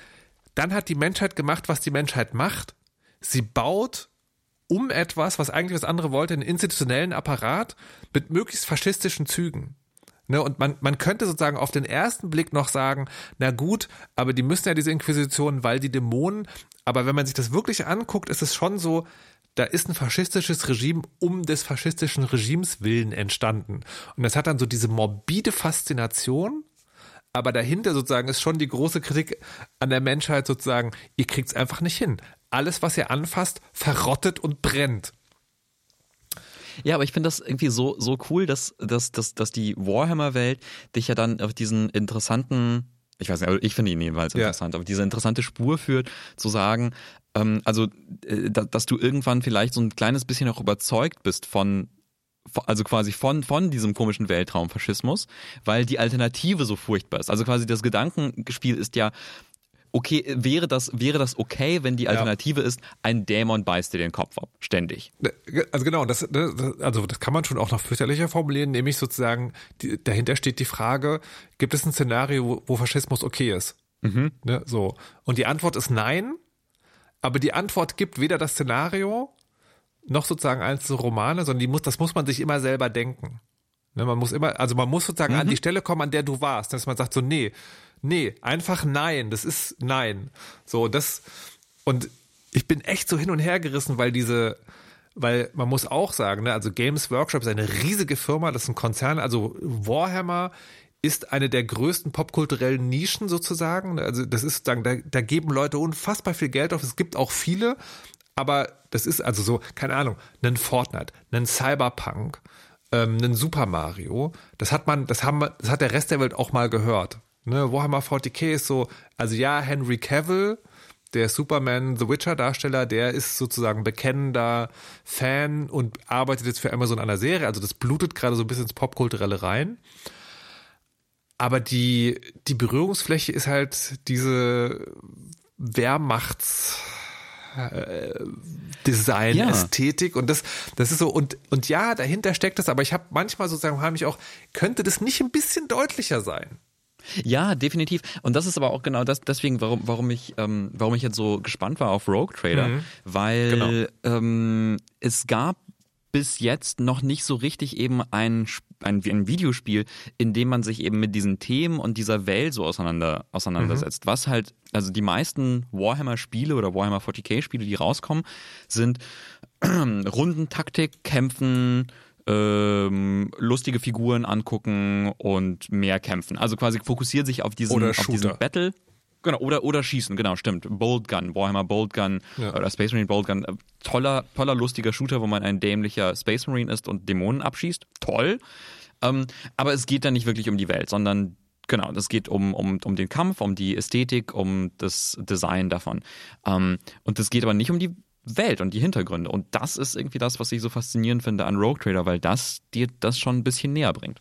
dann hat die Menschheit gemacht, was die Menschheit macht sie baut um etwas, was eigentlich das andere wollte, einen institutionellen Apparat mit möglichst faschistischen Zügen. Ne, und man, man könnte sozusagen auf den ersten Blick noch sagen, na gut, aber die müssen ja diese Inquisition, weil die Dämonen, aber wenn man sich das wirklich anguckt, ist es schon so, da ist ein faschistisches Regime um des faschistischen Regimes willen entstanden. Und das hat dann so diese morbide Faszination, aber dahinter sozusagen ist schon die große Kritik an der Menschheit sozusagen, ihr kriegt es einfach nicht hin alles, was ihr anfasst, verrottet und brennt. Ja, aber ich finde das irgendwie so, so cool, dass, dass, dass, dass die Warhammer-Welt dich ja dann auf diesen interessanten, ich weiß nicht, ich finde ihn jedenfalls interessant, ja. aber diese interessante Spur führt, zu sagen, also, äh, dass du irgendwann vielleicht so ein kleines bisschen auch überzeugt bist von also quasi von, von diesem komischen Weltraumfaschismus, weil die Alternative so furchtbar ist. Also quasi das Gedankenspiel ist ja, okay, wäre das, wäre das okay, wenn die Alternative ja. ist, ein Dämon beißt dir den Kopf ab, ständig. Also genau, das, das, also das kann man schon auch noch fürchterlicher formulieren, nämlich sozusagen, die, dahinter steht die Frage, gibt es ein Szenario, wo, wo Faschismus okay ist? Mhm. Ne, so. Und die Antwort ist nein, aber die Antwort gibt weder das Szenario noch sozusagen einzelne Romane, sondern die muss, das muss man sich immer selber denken. Ne, man muss immer, also man muss sozusagen mhm. an die Stelle kommen, an der du warst, dass man sagt so, nee, nee, einfach nein, das ist nein. So, das, und ich bin echt so hin und her gerissen, weil diese, weil man muss auch sagen, ne, also Games Workshop ist eine riesige Firma, das ist ein Konzern, also Warhammer ist eine der größten popkulturellen Nischen sozusagen. Also das ist sozusagen, da, da geben Leute unfassbar viel Geld auf. Es gibt auch viele, aber das ist also so, keine Ahnung, einen Fortnite, einen Cyberpunk, ähm, einen Super Mario. Das hat man, das haben, das hat der Rest der Welt auch mal gehört. Ne, Warhammer 40k ist so, also ja, Henry Cavill, der Superman The Witcher Darsteller, der ist sozusagen bekennender Fan und arbeitet jetzt für Amazon an der Serie. Also das blutet gerade so ein bisschen ins Popkulturelle rein. Aber die, die Berührungsfläche ist halt diese Wehrmachts, Design, ja. Ästhetik und das, das ist so und und ja, dahinter steckt es, aber ich habe manchmal sozusagen habe mich auch, könnte das nicht ein bisschen deutlicher sein? Ja, definitiv. Und das ist aber auch genau das, deswegen, warum, warum ich, ähm, warum ich jetzt so gespannt war auf Rogue Trader, Mhm. weil Genau. ähm, es gab bis jetzt noch nicht so richtig eben ein, ein, ein Videospiel, in dem man sich eben mit diesen Themen und dieser Welt so auseinander, auseinandersetzt. Was halt, also die meisten Warhammer-Spiele oder Warhammer 40k-Spiele, die rauskommen, sind *clears throat* Rundentaktik, Kämpfen, ähm, lustige Figuren angucken und mehr kämpfen. Also quasi fokussiert sich auf diesen, auf diesen. Battle. Genau, oder, oder schießen, genau, stimmt. Bolt Gun, Warhammer Bolt Gun Ja. oder Space Marine Bolt Gun. Äh, Toller, toller, lustiger Shooter, wo man ein dämlicher Space Marine ist und Dämonen abschießt. Toll. Ähm, aber es geht dann nicht wirklich um die Welt, sondern genau, das geht um, um, um den Kampf, um die Ästhetik, um das Design davon. Ähm, und es geht aber nicht um die Welt und die Hintergründe. Und das ist irgendwie das, was ich so faszinierend finde an Rogue Trader, weil das dir das schon ein bisschen näher bringt.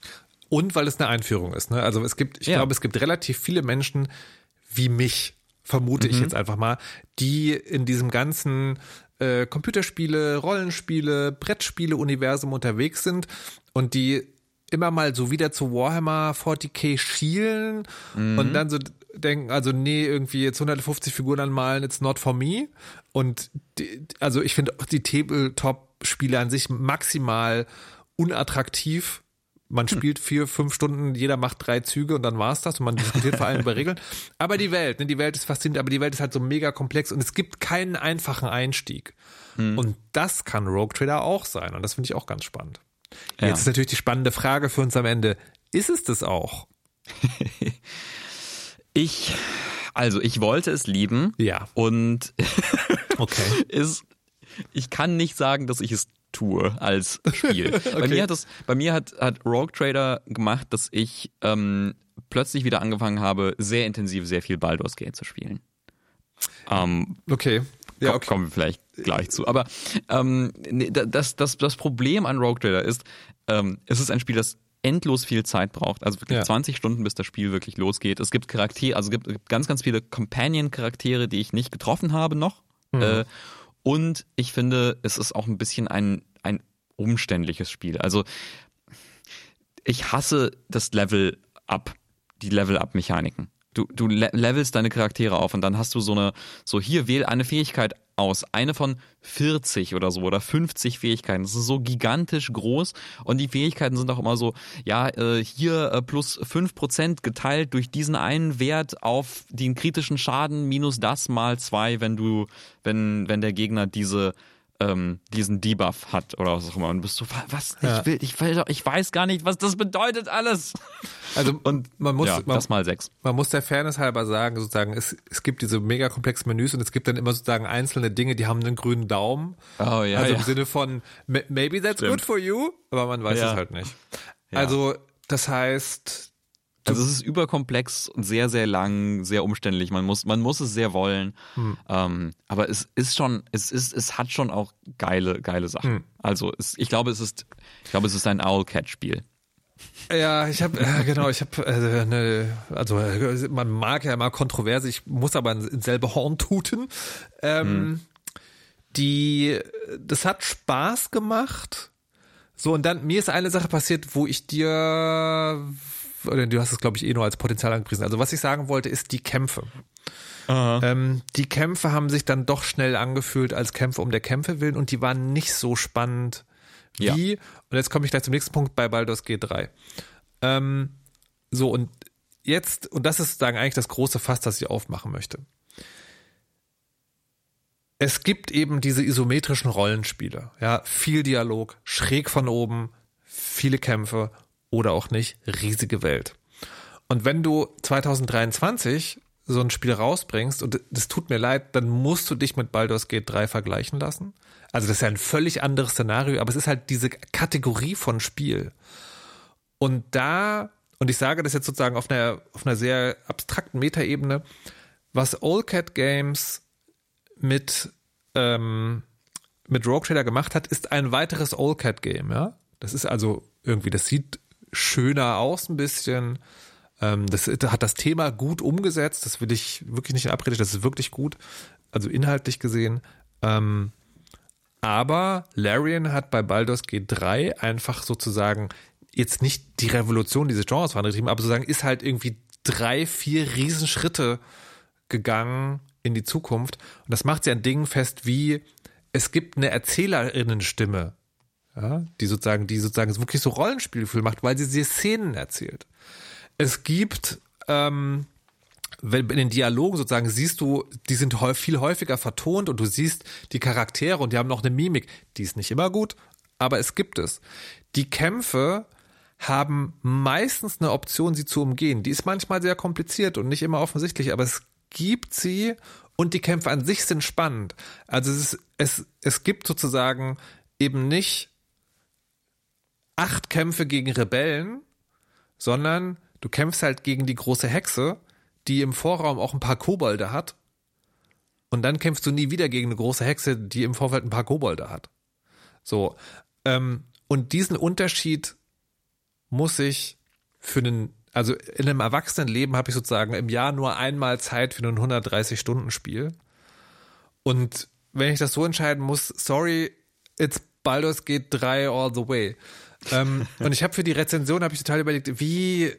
Und weil es eine Einführung ist. Ne? Also es gibt, ich Ja. glaube, es gibt relativ viele Menschen wie mich, vermute Mhm. ich jetzt einfach mal, die in diesem ganzen äh, Computerspiele, Rollenspiele, Brettspiele-Universum unterwegs sind und die immer mal so wieder zu Warhammer 40k schielen Mhm. und dann so denken, also nee, irgendwie jetzt 150 Figuren anmalen, it's not for me. Und die, also ich finde auch die Tabletop-Spiele an sich maximal unattraktiv. Man spielt vier, fünf Stunden, jeder macht drei Züge und dann war's das und man diskutiert vor allem über Regeln. Aber die Welt, ne, die Welt ist faszinierend, aber die Welt ist halt so mega komplex und es gibt keinen einfachen Einstieg. Und das kann Rogue Trader auch sein und das finde ich auch ganz spannend. Ja. Jetzt ist natürlich die spannende Frage für uns am Ende. Ist es das auch? *laughs* Ich, also ich wollte es lieben. Ja. Und Okay. *laughs* ist, ich kann nicht sagen, dass ich es tue als Spiel. *laughs* Bei mir hat es, bei mir hat, hat Rogue Trader gemacht, dass ich ähm, plötzlich wieder angefangen habe, sehr intensiv sehr viel Baldur's Gate zu spielen. Ähm, Okay. Ja, okay. Kommen wir vielleicht gleich zu. Aber ähm, nee, das, das, das Problem an Rogue Trader ist, ähm, es ist ein Spiel, das endlos viel Zeit braucht. Also wirklich Ja. 20 Stunden, bis das Spiel wirklich losgeht. Es gibt Charaktere, also es gibt, es gibt ganz, ganz viele Companion-Charaktere, die ich nicht getroffen habe noch. Äh, und ich finde, es ist auch ein bisschen ein, ein umständliches Spiel. Also ich hasse das Level-Up, die Level-Up-Mechaniken. Du, du le- levelst deine Charaktere auf und dann hast du so eine, so hier wähl eine Fähigkeit aus, eine von 40 oder so oder 50 Fähigkeiten. Das ist so gigantisch groß und die Fähigkeiten sind auch immer so, ja, äh, hier äh, plus 5% geteilt durch diesen einen Wert auf den kritischen Schaden minus das mal zwei, wenn du, wenn, wenn der Gegner diese ähm, diesen Debuff hat oder was auch immer. Und bist du, was? Ja. Ich will, ich will, doch- ich weiß gar nicht, was das bedeutet alles. Also *laughs* Und man muss, ja, man, das mal sechs. man muss der Fairness halber sagen, sozusagen, es, es gibt diese mega komplexen Menüs und es gibt dann immer sozusagen einzelne Dinge, die haben einen grünen Daumen. Oh, ja, Also ja. im Sinne von, "Ma- maybe that's Stimmt. good for you, aber man weiß es halt nicht. Also, das heißt, Also es ist überkomplex und sehr, sehr lang, sehr umständlich. Man muss, man muss es sehr wollen. Hm. Ähm, aber es ist schon, es ist, es hat schon auch geile, geile Sachen. Hm. Also es, ich glaube, es ist, ich glaube, es ist ein Owl-Cat-Spiel. Ja, ich habe äh, genau, ich habe äh, eine, also äh, man mag ja immer Kontroverse, ich muss aber ins selbe Horn tuten. Ähm, Die, das hat Spaß gemacht. So und dann mir ist eine Sache passiert, wo ich dir, oder du hast es glaube ich eh nur als Potenzial angepriesen. Also was ich sagen wollte, ist die Kämpfe. Ähm, die Kämpfe haben sich dann doch schnell angefühlt als Kämpfe um der Kämpfe willen und die waren nicht so spannend Ja. wie, und jetzt komme ich gleich zum nächsten Punkt bei Baldur's G3. Ähm, so, und jetzt, und das ist sozusagen eigentlich das große Fass, das ich aufmachen möchte. Es gibt eben diese isometrischen Rollenspiele, ja, viel Dialog, schräg von oben, viele Kämpfe oder auch nicht, riesige Welt. Und wenn du 2023 so ein Spiel rausbringst, und das tut mir leid, dann musst du dich mit Baldur's Gate 3 vergleichen lassen. Also das ist ja ein völlig anderes Szenario, aber es ist halt diese Kategorie von Spiel. Und da, und ich sage das jetzt sozusagen auf einer, auf einer sehr abstrakten Metaebene, was Old Cat Games mit, ähm, mit Rogue Trader gemacht hat, ist ein weiteres Old Cat Game, ja. Das ist also irgendwie, das sieht schöner aus ein bisschen. Ähm, das hat das Thema gut umgesetzt. Das will ich wirklich nicht in Abrede. Das ist wirklich gut. Also inhaltlich gesehen. Ähm, aber Larian hat bei Baldur's Gate 3 einfach sozusagen jetzt nicht die Revolution dieses Genres vorangetrieben, aber sozusagen ist halt irgendwie drei, vier Riesenschritte gegangen in die Zukunft. Und das macht sie an Dingen fest wie, es gibt eine Erzählerinnenstimme, ja, die sozusagen, die sozusagen wirklich so Rollenspielgefühl macht, weil sie diese Szenen erzählt. Es gibt, ähm, wenn in den Dialogen sozusagen siehst du, die sind viel häufiger vertont und du siehst die Charaktere und die haben noch eine Mimik. Die ist nicht immer gut, aber es gibt es. Die Kämpfe haben meistens eine Option, sie zu umgehen. Die ist manchmal sehr kompliziert und nicht immer offensichtlich, aber es gibt sie und die Kämpfe an sich sind spannend. Also es, ist, es, es gibt sozusagen eben nicht acht Kämpfe gegen Rebellen, sondern du kämpfst halt gegen die große Hexe, die im Vorraum auch ein paar Kobolde hat. Und dann kämpfst du nie wieder gegen eine große Hexe, die im Vorfeld ein paar Kobolde hat. So. Ähm, und diesen Unterschied muss ich für einen, also in einem Erwachsenenleben habe ich sozusagen im Jahr nur einmal Zeit für ein 130-Stunden-Spiel. Und wenn ich das so entscheiden muss, sorry, it's Baldur's Gate 3 all the way. Ähm, und ich habe für die Rezension habe ich total überlegt, wie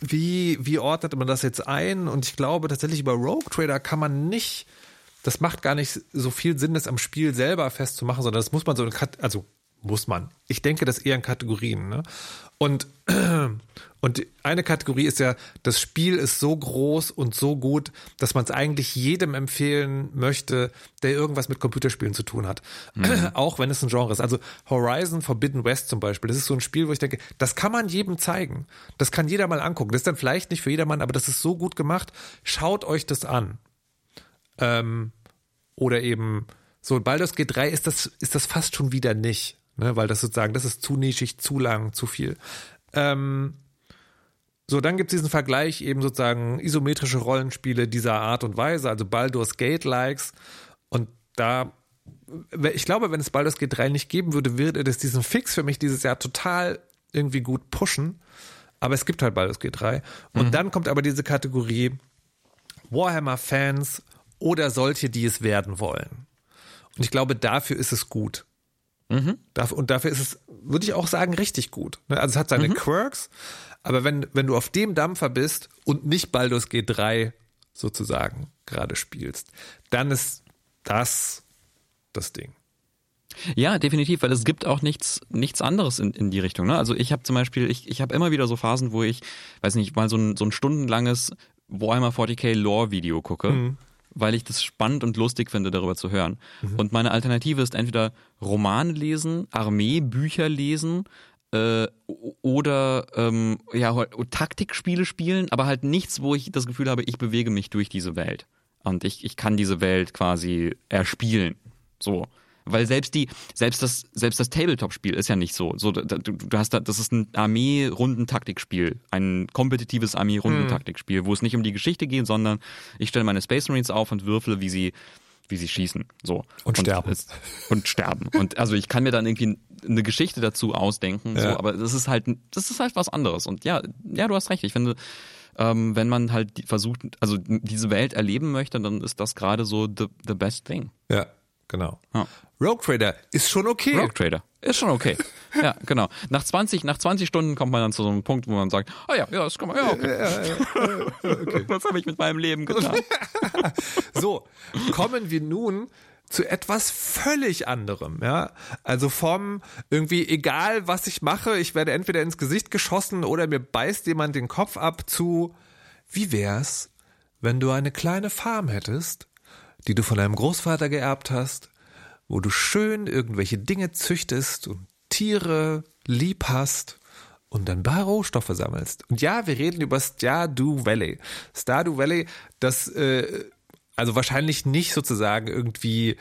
wie wie ordnet man das jetzt ein? Und ich glaube tatsächlich über Rogue Trader kann man nicht das macht gar nicht so viel Sinn, das am Spiel selber festzumachen, sondern das muss man so, also muss man. Ich denke das eher in Kategorien. Ne? Und, *clears throat* und eine Kategorie ist ja, das Spiel ist so groß und so gut, dass man es eigentlich jedem empfehlen möchte, der irgendwas mit Computerspielen zu tun hat. Mhm. *clears throat* Auch wenn es ein Genre ist. Also Horizon Forbidden West zum Beispiel, das ist so ein Spiel, wo ich denke, das kann man jedem zeigen. Das kann jeder mal angucken. Das ist dann vielleicht nicht für jedermann, aber das ist so gut gemacht. Schaut euch das an. Ähm, oder eben so Baldur's G3 ist das, ist das fast schon wieder nicht ne, weil das sozusagen, das ist zu nischig, zu lang, zu viel. Ähm, so, dann gibt es diesen Vergleich eben sozusagen isometrische Rollenspiele dieser Art und Weise, also Baldur's Gate-Likes. Und da, ich glaube, wenn es Baldur's Gate 3 nicht geben würde, würde es diesen Fix für mich dieses Jahr total irgendwie gut pushen. Aber es gibt halt Baldur's Gate 3. Und mhm. dann kommt aber diese Kategorie Warhammer-Fans oder solche, die es werden wollen. Und ich glaube, dafür ist es gut. Mhm. Und dafür ist es, würde ich auch sagen, richtig gut. Ne? Also es hat seine mhm. Quirks, aber wenn, wenn du auf dem Dampfer bist und nicht Baldur's G3 sozusagen gerade spielst, dann ist das das Ding. Ja, definitiv, weil es gibt auch nichts, nichts anderes in, in die Richtung. Ne? Also ich habe zum Beispiel, ich, ich habe immer wieder so Phasen, wo ich, weiß nicht, mal so ein, so ein stundenlanges Warhammer 40k Lore-Video gucke. Mhm weil ich das spannend und lustig finde, darüber zu hören. Mhm. Und meine Alternative ist entweder Romane lesen, Armeebücher lesen äh, oder ähm, ja, Taktikspiele spielen, aber halt nichts, wo ich das Gefühl habe, ich bewege mich durch diese Welt. Und ich, ich kann diese Welt quasi erspielen. So. Weil selbst die, selbst das, selbst das Tabletop-Spiel ist ja nicht so. So, du, du hast da, das ist ein Armee-Rundentaktikspiel, ein kompetitives Armee-Rundentaktikspiel, wo es nicht um die Geschichte geht, sondern ich stelle meine Space Marines auf und würfle, wie sie, wie sie schießen. So. Und, und sterben. Es, und sterben. Und also ich kann mir dann irgendwie eine Geschichte dazu ausdenken, ja. so, aber das ist halt, das ist halt was anderes. Und ja, ja, du hast recht. Ich finde, ähm, wenn man halt versucht, also diese Welt erleben möchte, dann ist das gerade so the, the best thing. Ja, genau. Ja. Rogue Trader ist schon okay. Rogue Trader ist schon okay. *laughs* ja, genau. Nach 20, nach 20 Stunden kommt man dann zu so einem Punkt, wo man sagt, oh ja, ja, das kann man, ja, okay. Ja, ja, okay. *laughs* Was habe ich mit meinem Leben getan? *laughs* so, kommen wir nun zu etwas völlig anderem, ja. Also vom irgendwie egal was ich mache, ich werde entweder ins Gesicht geschossen oder mir beißt jemand den Kopf ab zu wie wär's, wenn du eine kleine Farm hättest, die du von deinem Großvater geerbt hast wo du schön irgendwelche Dinge züchtest und Tiere lieb hast und dann bare Rohstoffe sammelst. Und ja, wir reden über Stardew Valley. Stardew Valley, das äh, also wahrscheinlich nicht sozusagen irgendwie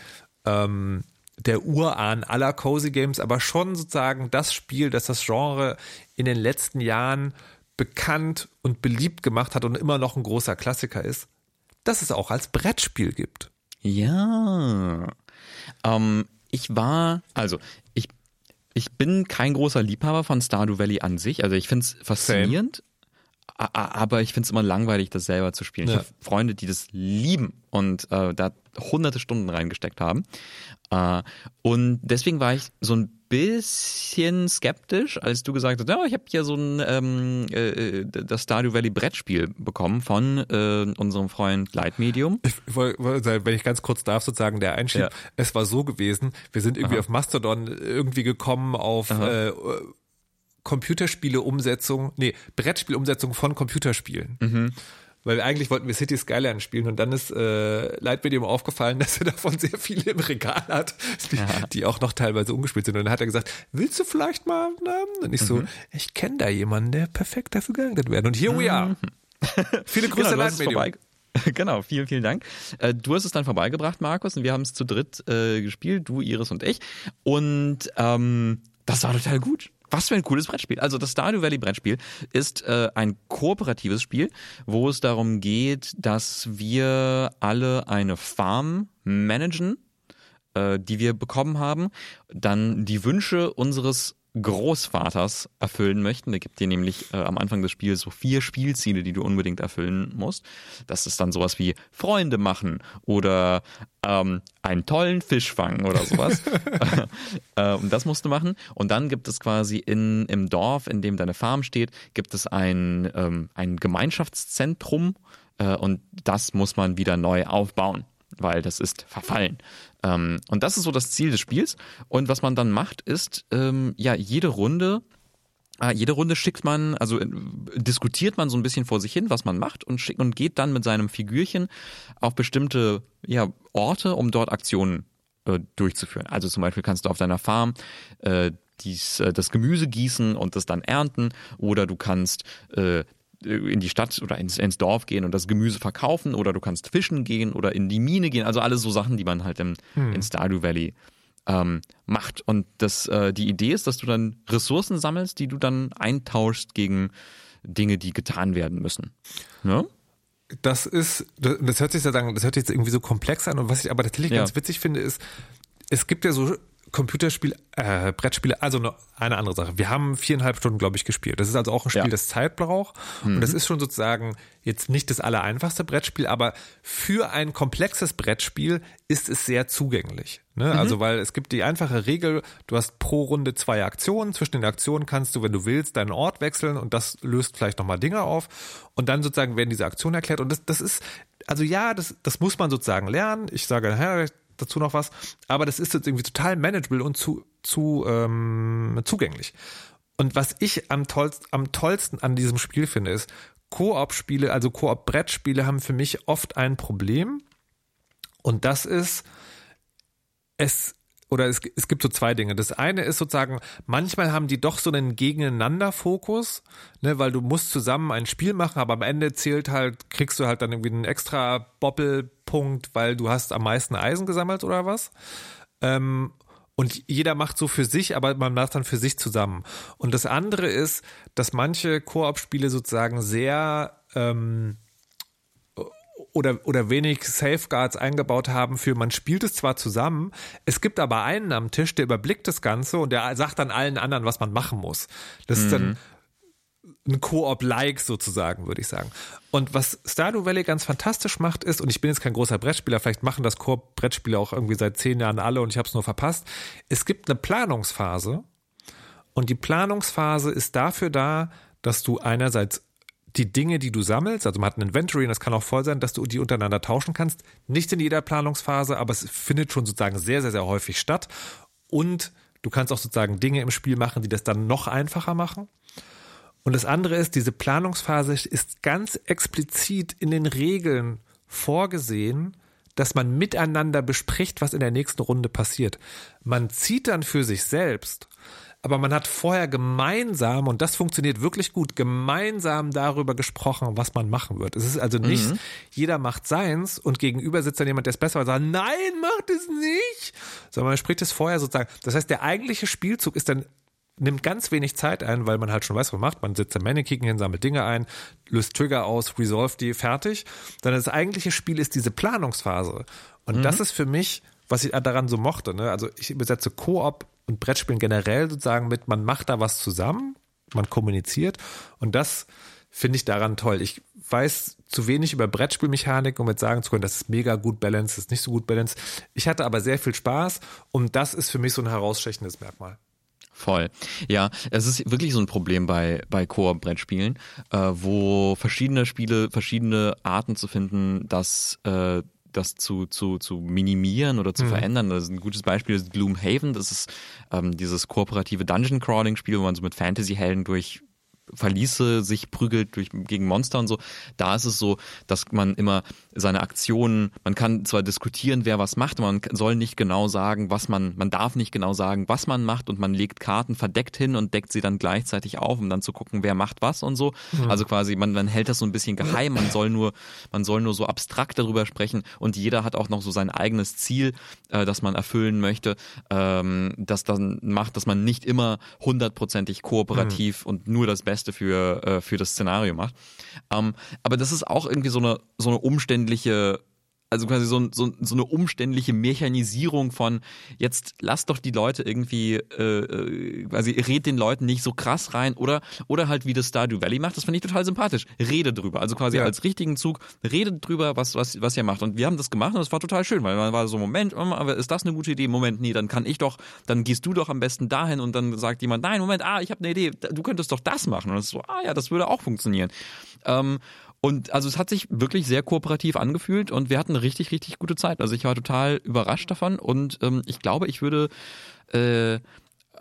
ähm, der Urahn aller Cozy Games, aber schon sozusagen das Spiel, das das Genre in den letzten Jahren bekannt und beliebt gemacht hat und immer noch ein großer Klassiker ist, das es auch als Brettspiel gibt. Ja. Ähm, ich war, also ich, ich bin kein großer Liebhaber von Stardew Valley an sich. Also ich finde es faszinierend. Aber ich finde es immer langweilig, das selber zu spielen. Ich Ja. habe Freunde, die das lieben und äh, da hunderte Stunden reingesteckt haben. Äh, und deswegen war ich so ein bisschen skeptisch, als du gesagt hast, ja, ich habe hier so ein ähm, äh, das Stardew Valley Brettspiel bekommen von äh, unserem Freund Light Medium. Ich wollte wenn ich ganz kurz darf, sozusagen der Einstieg. Ja. Es war so gewesen, wir sind irgendwie auf Mastodon irgendwie gekommen auf äh, Computerspiele-Umsetzung, nee, Brettspiel-Umsetzung von Computerspielen. Mhm. Weil eigentlich wollten wir City Skyline spielen und dann ist äh, Lightmedium aufgefallen, *laughs* dass er davon sehr viele im Regal hat, die, die auch noch teilweise ungespielt sind. Und dann hat er gesagt, willst du vielleicht mal? Na? Und ich Mhm. so, ich kenne da jemanden, der perfekt dafür geeignet wäre. Und here we are. *laughs* Viele Grüße, Genau, es Lightmedium. vorbei. *laughs* Genau, vielen, vielen Dank. Äh, Du hast es dann vorbeigebracht, Markus, und wir haben es zu dritt äh, gespielt, du, Iris und ich. Und ähm, das war total gut. Was für ein cooles Brettspiel. Also das Stardew Valley Brettspiel ist äh, ein kooperatives Spiel, wo es darum geht, dass wir alle eine Farm managen, äh, die wir bekommen haben, dann die Wünsche unseres Großvaters erfüllen möchten. Der gibt dir nämlich äh, am Anfang des Spiels so vier Spielziele, die du unbedingt erfüllen musst. Das ist dann sowas wie Freunde machen oder ähm, einen tollen Fisch fangen oder sowas. *laughs* *laughs* äh, und das musst du machen. Und dann gibt es quasi in, im Dorf, in dem deine Farm steht, gibt es ein, ähm, ein Gemeinschaftszentrum äh, und das muss man wieder neu aufbauen weil das ist verfallen. Ähm, und das ist so das Ziel des Spiels. Und was man dann macht, ist, ähm, ja, jede Runde, äh, jede Runde schickt man, also äh, diskutiert man so ein bisschen vor sich hin, was man macht und schickt und geht dann mit seinem Figürchen auf bestimmte ja, Orte, um dort Aktionen äh, durchzuführen. Also zum Beispiel kannst du auf deiner Farm äh, dies, äh, das Gemüse gießen und das dann ernten oder du kannst äh, in die Stadt oder ins, ins Dorf gehen und das Gemüse verkaufen oder du kannst fischen gehen oder in die Mine gehen. Also alles so Sachen, die man halt im, in Stardew Valley ähm, macht. Und das, äh, die Idee ist, dass du dann Ressourcen sammelst, die du dann eintauschst gegen Dinge, die getan werden müssen. Ne? das ist, das hört sich ja sagen, das hört sich jetzt irgendwie so komplex an und was ich aber tatsächlich Ja. ganz witzig finde, ist, es gibt ja so Computerspiele, äh, Brettspiele, also noch eine andere Sache. Wir haben viereinhalb Stunden, glaube ich, gespielt. Das ist also auch ein Spiel, Ja. Mhm. das Zeit braucht. Und das ist schon sozusagen jetzt nicht das allereinfachste Brettspiel, aber für ein komplexes Brettspiel ist es sehr zugänglich. Mhm. Ne? Also, weil es gibt die einfache Regel, du hast pro Runde zwei Aktionen. Zwischen den Aktionen kannst du, wenn du willst, deinen Ort wechseln und das löst vielleicht nochmal Dinge auf. Und dann sozusagen werden diese Aktionen erklärt. Und das, das ist, also ja, das, das muss man sozusagen lernen. Ich sage nachher dazu noch was. Aber das ist jetzt irgendwie total manageable und zu, zu ähm, zugänglich. Und was ich am tollsten, am tollsten an diesem Spiel finde, ist, Koop-Spiele, also Koop-Brettspiele haben für mich oft ein Problem. Und das ist, es, oder es, es gibt so zwei Dinge. Das eine ist sozusagen, manchmal haben die doch so einen Gegeneinander-Fokus, ne, weil du musst zusammen ein Spiel machen, aber am Ende zählt halt, kriegst du halt dann irgendwie einen extra Boppelpunkt, weil du hast am meisten Eisen gesammelt oder was. Ähm, und jeder macht so für sich, aber man macht dann für sich zusammen. Und das andere ist, dass manche Koop-Spiele sozusagen sehr ähm, oder, oder wenig Safeguards eingebaut haben für man spielt es zwar zusammen, es gibt aber einen am Tisch, der überblickt das Ganze und der sagt dann allen anderen, was man machen muss. Das ist dann ein Koop-like sozusagen, würde ich sagen. Und was Stardew Valley ganz fantastisch macht ist, und ich bin jetzt kein großer Brettspieler, vielleicht machen das Koop-Brettspiele auch irgendwie seit zehn Jahren alle und ich habe es nur verpasst. Es gibt eine Planungsphase und die Planungsphase ist dafür da, dass du einerseits die Dinge, die du sammelst, also man hat ein Inventory und das kann auch voll sein, dass du die untereinander tauschen kannst. Nicht in jeder Planungsphase, aber es findet schon sozusagen sehr, sehr, sehr häufig statt. Und du kannst auch sozusagen Dinge im Spiel machen, die das dann noch einfacher machen. Und das andere ist, diese Planungsphase ist ganz explizit in den Regeln vorgesehen, dass man miteinander bespricht, was in der nächsten Runde passiert. Man zieht dann für sich selbst, aber man hat vorher gemeinsam, und das funktioniert wirklich gut, gemeinsam darüber gesprochen, was man machen wird. Es ist also nicht, jeder macht seins und gegenüber sitzt dann jemand, der es besser weiß, sagt, nein, macht es nicht, sondern man spricht es vorher sozusagen. Das heißt, der eigentliche Spielzug ist dann nimmt ganz wenig Zeit ein, weil man halt schon weiß, was man macht. Man sitzt am Mannequin hin, sammelt Dinge ein, löst Trigger aus, resolve die, fertig. Dann das eigentliche Spiel ist diese Planungsphase. Und das ist für mich, was ich daran so mochte. Ne? Also ich übersetze Koop und Brettspielen generell sozusagen mit, man macht da was zusammen, man kommuniziert. Und das finde ich daran toll. Ich weiß zu wenig über Brettspielmechanik, um jetzt sagen zu können, das ist mega gut balanced, das ist nicht so gut balanced. Ich hatte aber sehr viel Spaß und das ist für mich so ein herausstechendes Merkmal. Voll. Ja, es ist wirklich so ein Problem bei, bei Koop-Brettspielen, äh, wo verschiedene Spiele, verschiedene Arten zu finden, das, äh, das zu, zu, zu minimieren oder zu Mhm. verändern. Das ist ein gutes Beispiel ist Gloomhaven. Das ist ähm, dieses kooperative Dungeon-Crawling-Spiel, wo man so mit Fantasy-Helden durch Verliese sich prügelt durch, gegen Monster und so. Da ist es so, dass man immer seine Aktionen, man kann zwar diskutieren, wer was macht, man soll nicht genau sagen, was man, man darf nicht genau sagen, was man macht und man legt Karten verdeckt hin und deckt sie dann gleichzeitig auf, um dann zu gucken, wer macht was und so. Also quasi, man, man hält das so ein bisschen geheim, man soll nur, man soll nur so abstrakt darüber sprechen und jeder hat auch noch so sein eigenes Ziel, äh, das man erfüllen möchte, ähm, das dann macht, dass man nicht immer hundertprozentig kooperativ und nur das Beste für, äh, für das Szenario macht. Ähm, aber das ist auch irgendwie so eine, so eine umständliche also quasi so, ein- so, so eine umständliche Mechanisierung von jetzt lass doch die Leute irgendwie äh, äh, quasi red den Leuten nicht so krass rein oder oder halt wie das Stardew Valley macht, das finde ich total sympathisch. Rede drüber, also quasi Ja. als richtigen Zug redet drüber, was was was ihr macht und wir haben das gemacht und das war total schön, weil man war so Moment, ähm, aber ist das eine gute Idee? Moment, nee, dann kann ich doch, dann gehst du doch am besten dahin und dann sagt jemand, nein, Moment, ah, ich habe eine Idee, du könntest doch das machen und ist so, ah ja, das würde auch funktionieren. Ähm, und also es hat sich wirklich sehr kooperativ angefühlt und wir hatten eine richtig, richtig gute Zeit. Also ich war total überrascht davon und ähm, ich glaube, ich würde äh,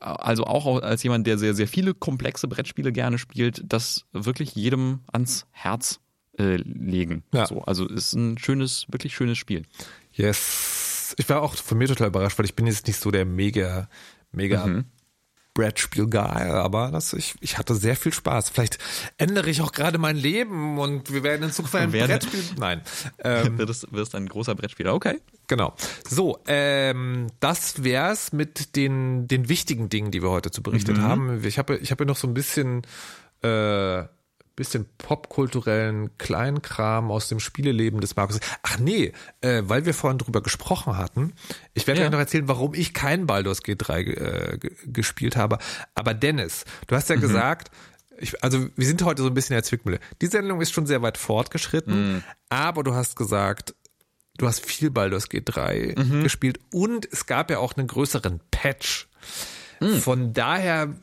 also auch als jemand, der sehr, sehr viele komplexe Brettspiele gerne spielt, das wirklich jedem ans Herz äh, legen. Ja. So, also ist ein schönes, wirklich schönes Spiel. Yes. Ich war auch von mir total überrascht, weil ich bin jetzt nicht so der mega, mega Brettspiel-Guy, aber das, ich, ich hatte sehr viel Spaß. Vielleicht ändere ich auch gerade mein Leben und wir werden in Zukunft ein *laughs* Werde- Brettspiel. Nein. Ähm, *laughs* Wirst, wirst ein großer Brettspieler, okay. Genau. So, ähm, das wär's mit den, den wichtigen Dingen, die wir heute zu berichtet haben. Ich habe ich habe noch so ein bisschen äh, bisschen popkulturellen Kleinkram aus dem Spieleleben des Markus. Ach nee, äh, weil wir vorhin drüber gesprochen hatten. Ich werde Ja. gleich noch erzählen, warum ich kein Baldur's Gate 3 äh, ge- gespielt habe. Aber Dennis, du hast ja gesagt, ich, also wir sind heute so ein bisschen in der Zwickmühle. Die Sendung ist schon sehr weit fortgeschritten, aber du hast gesagt, du hast viel Baldur's Gate 3 gespielt und es gab ja auch einen größeren Patch. Von daher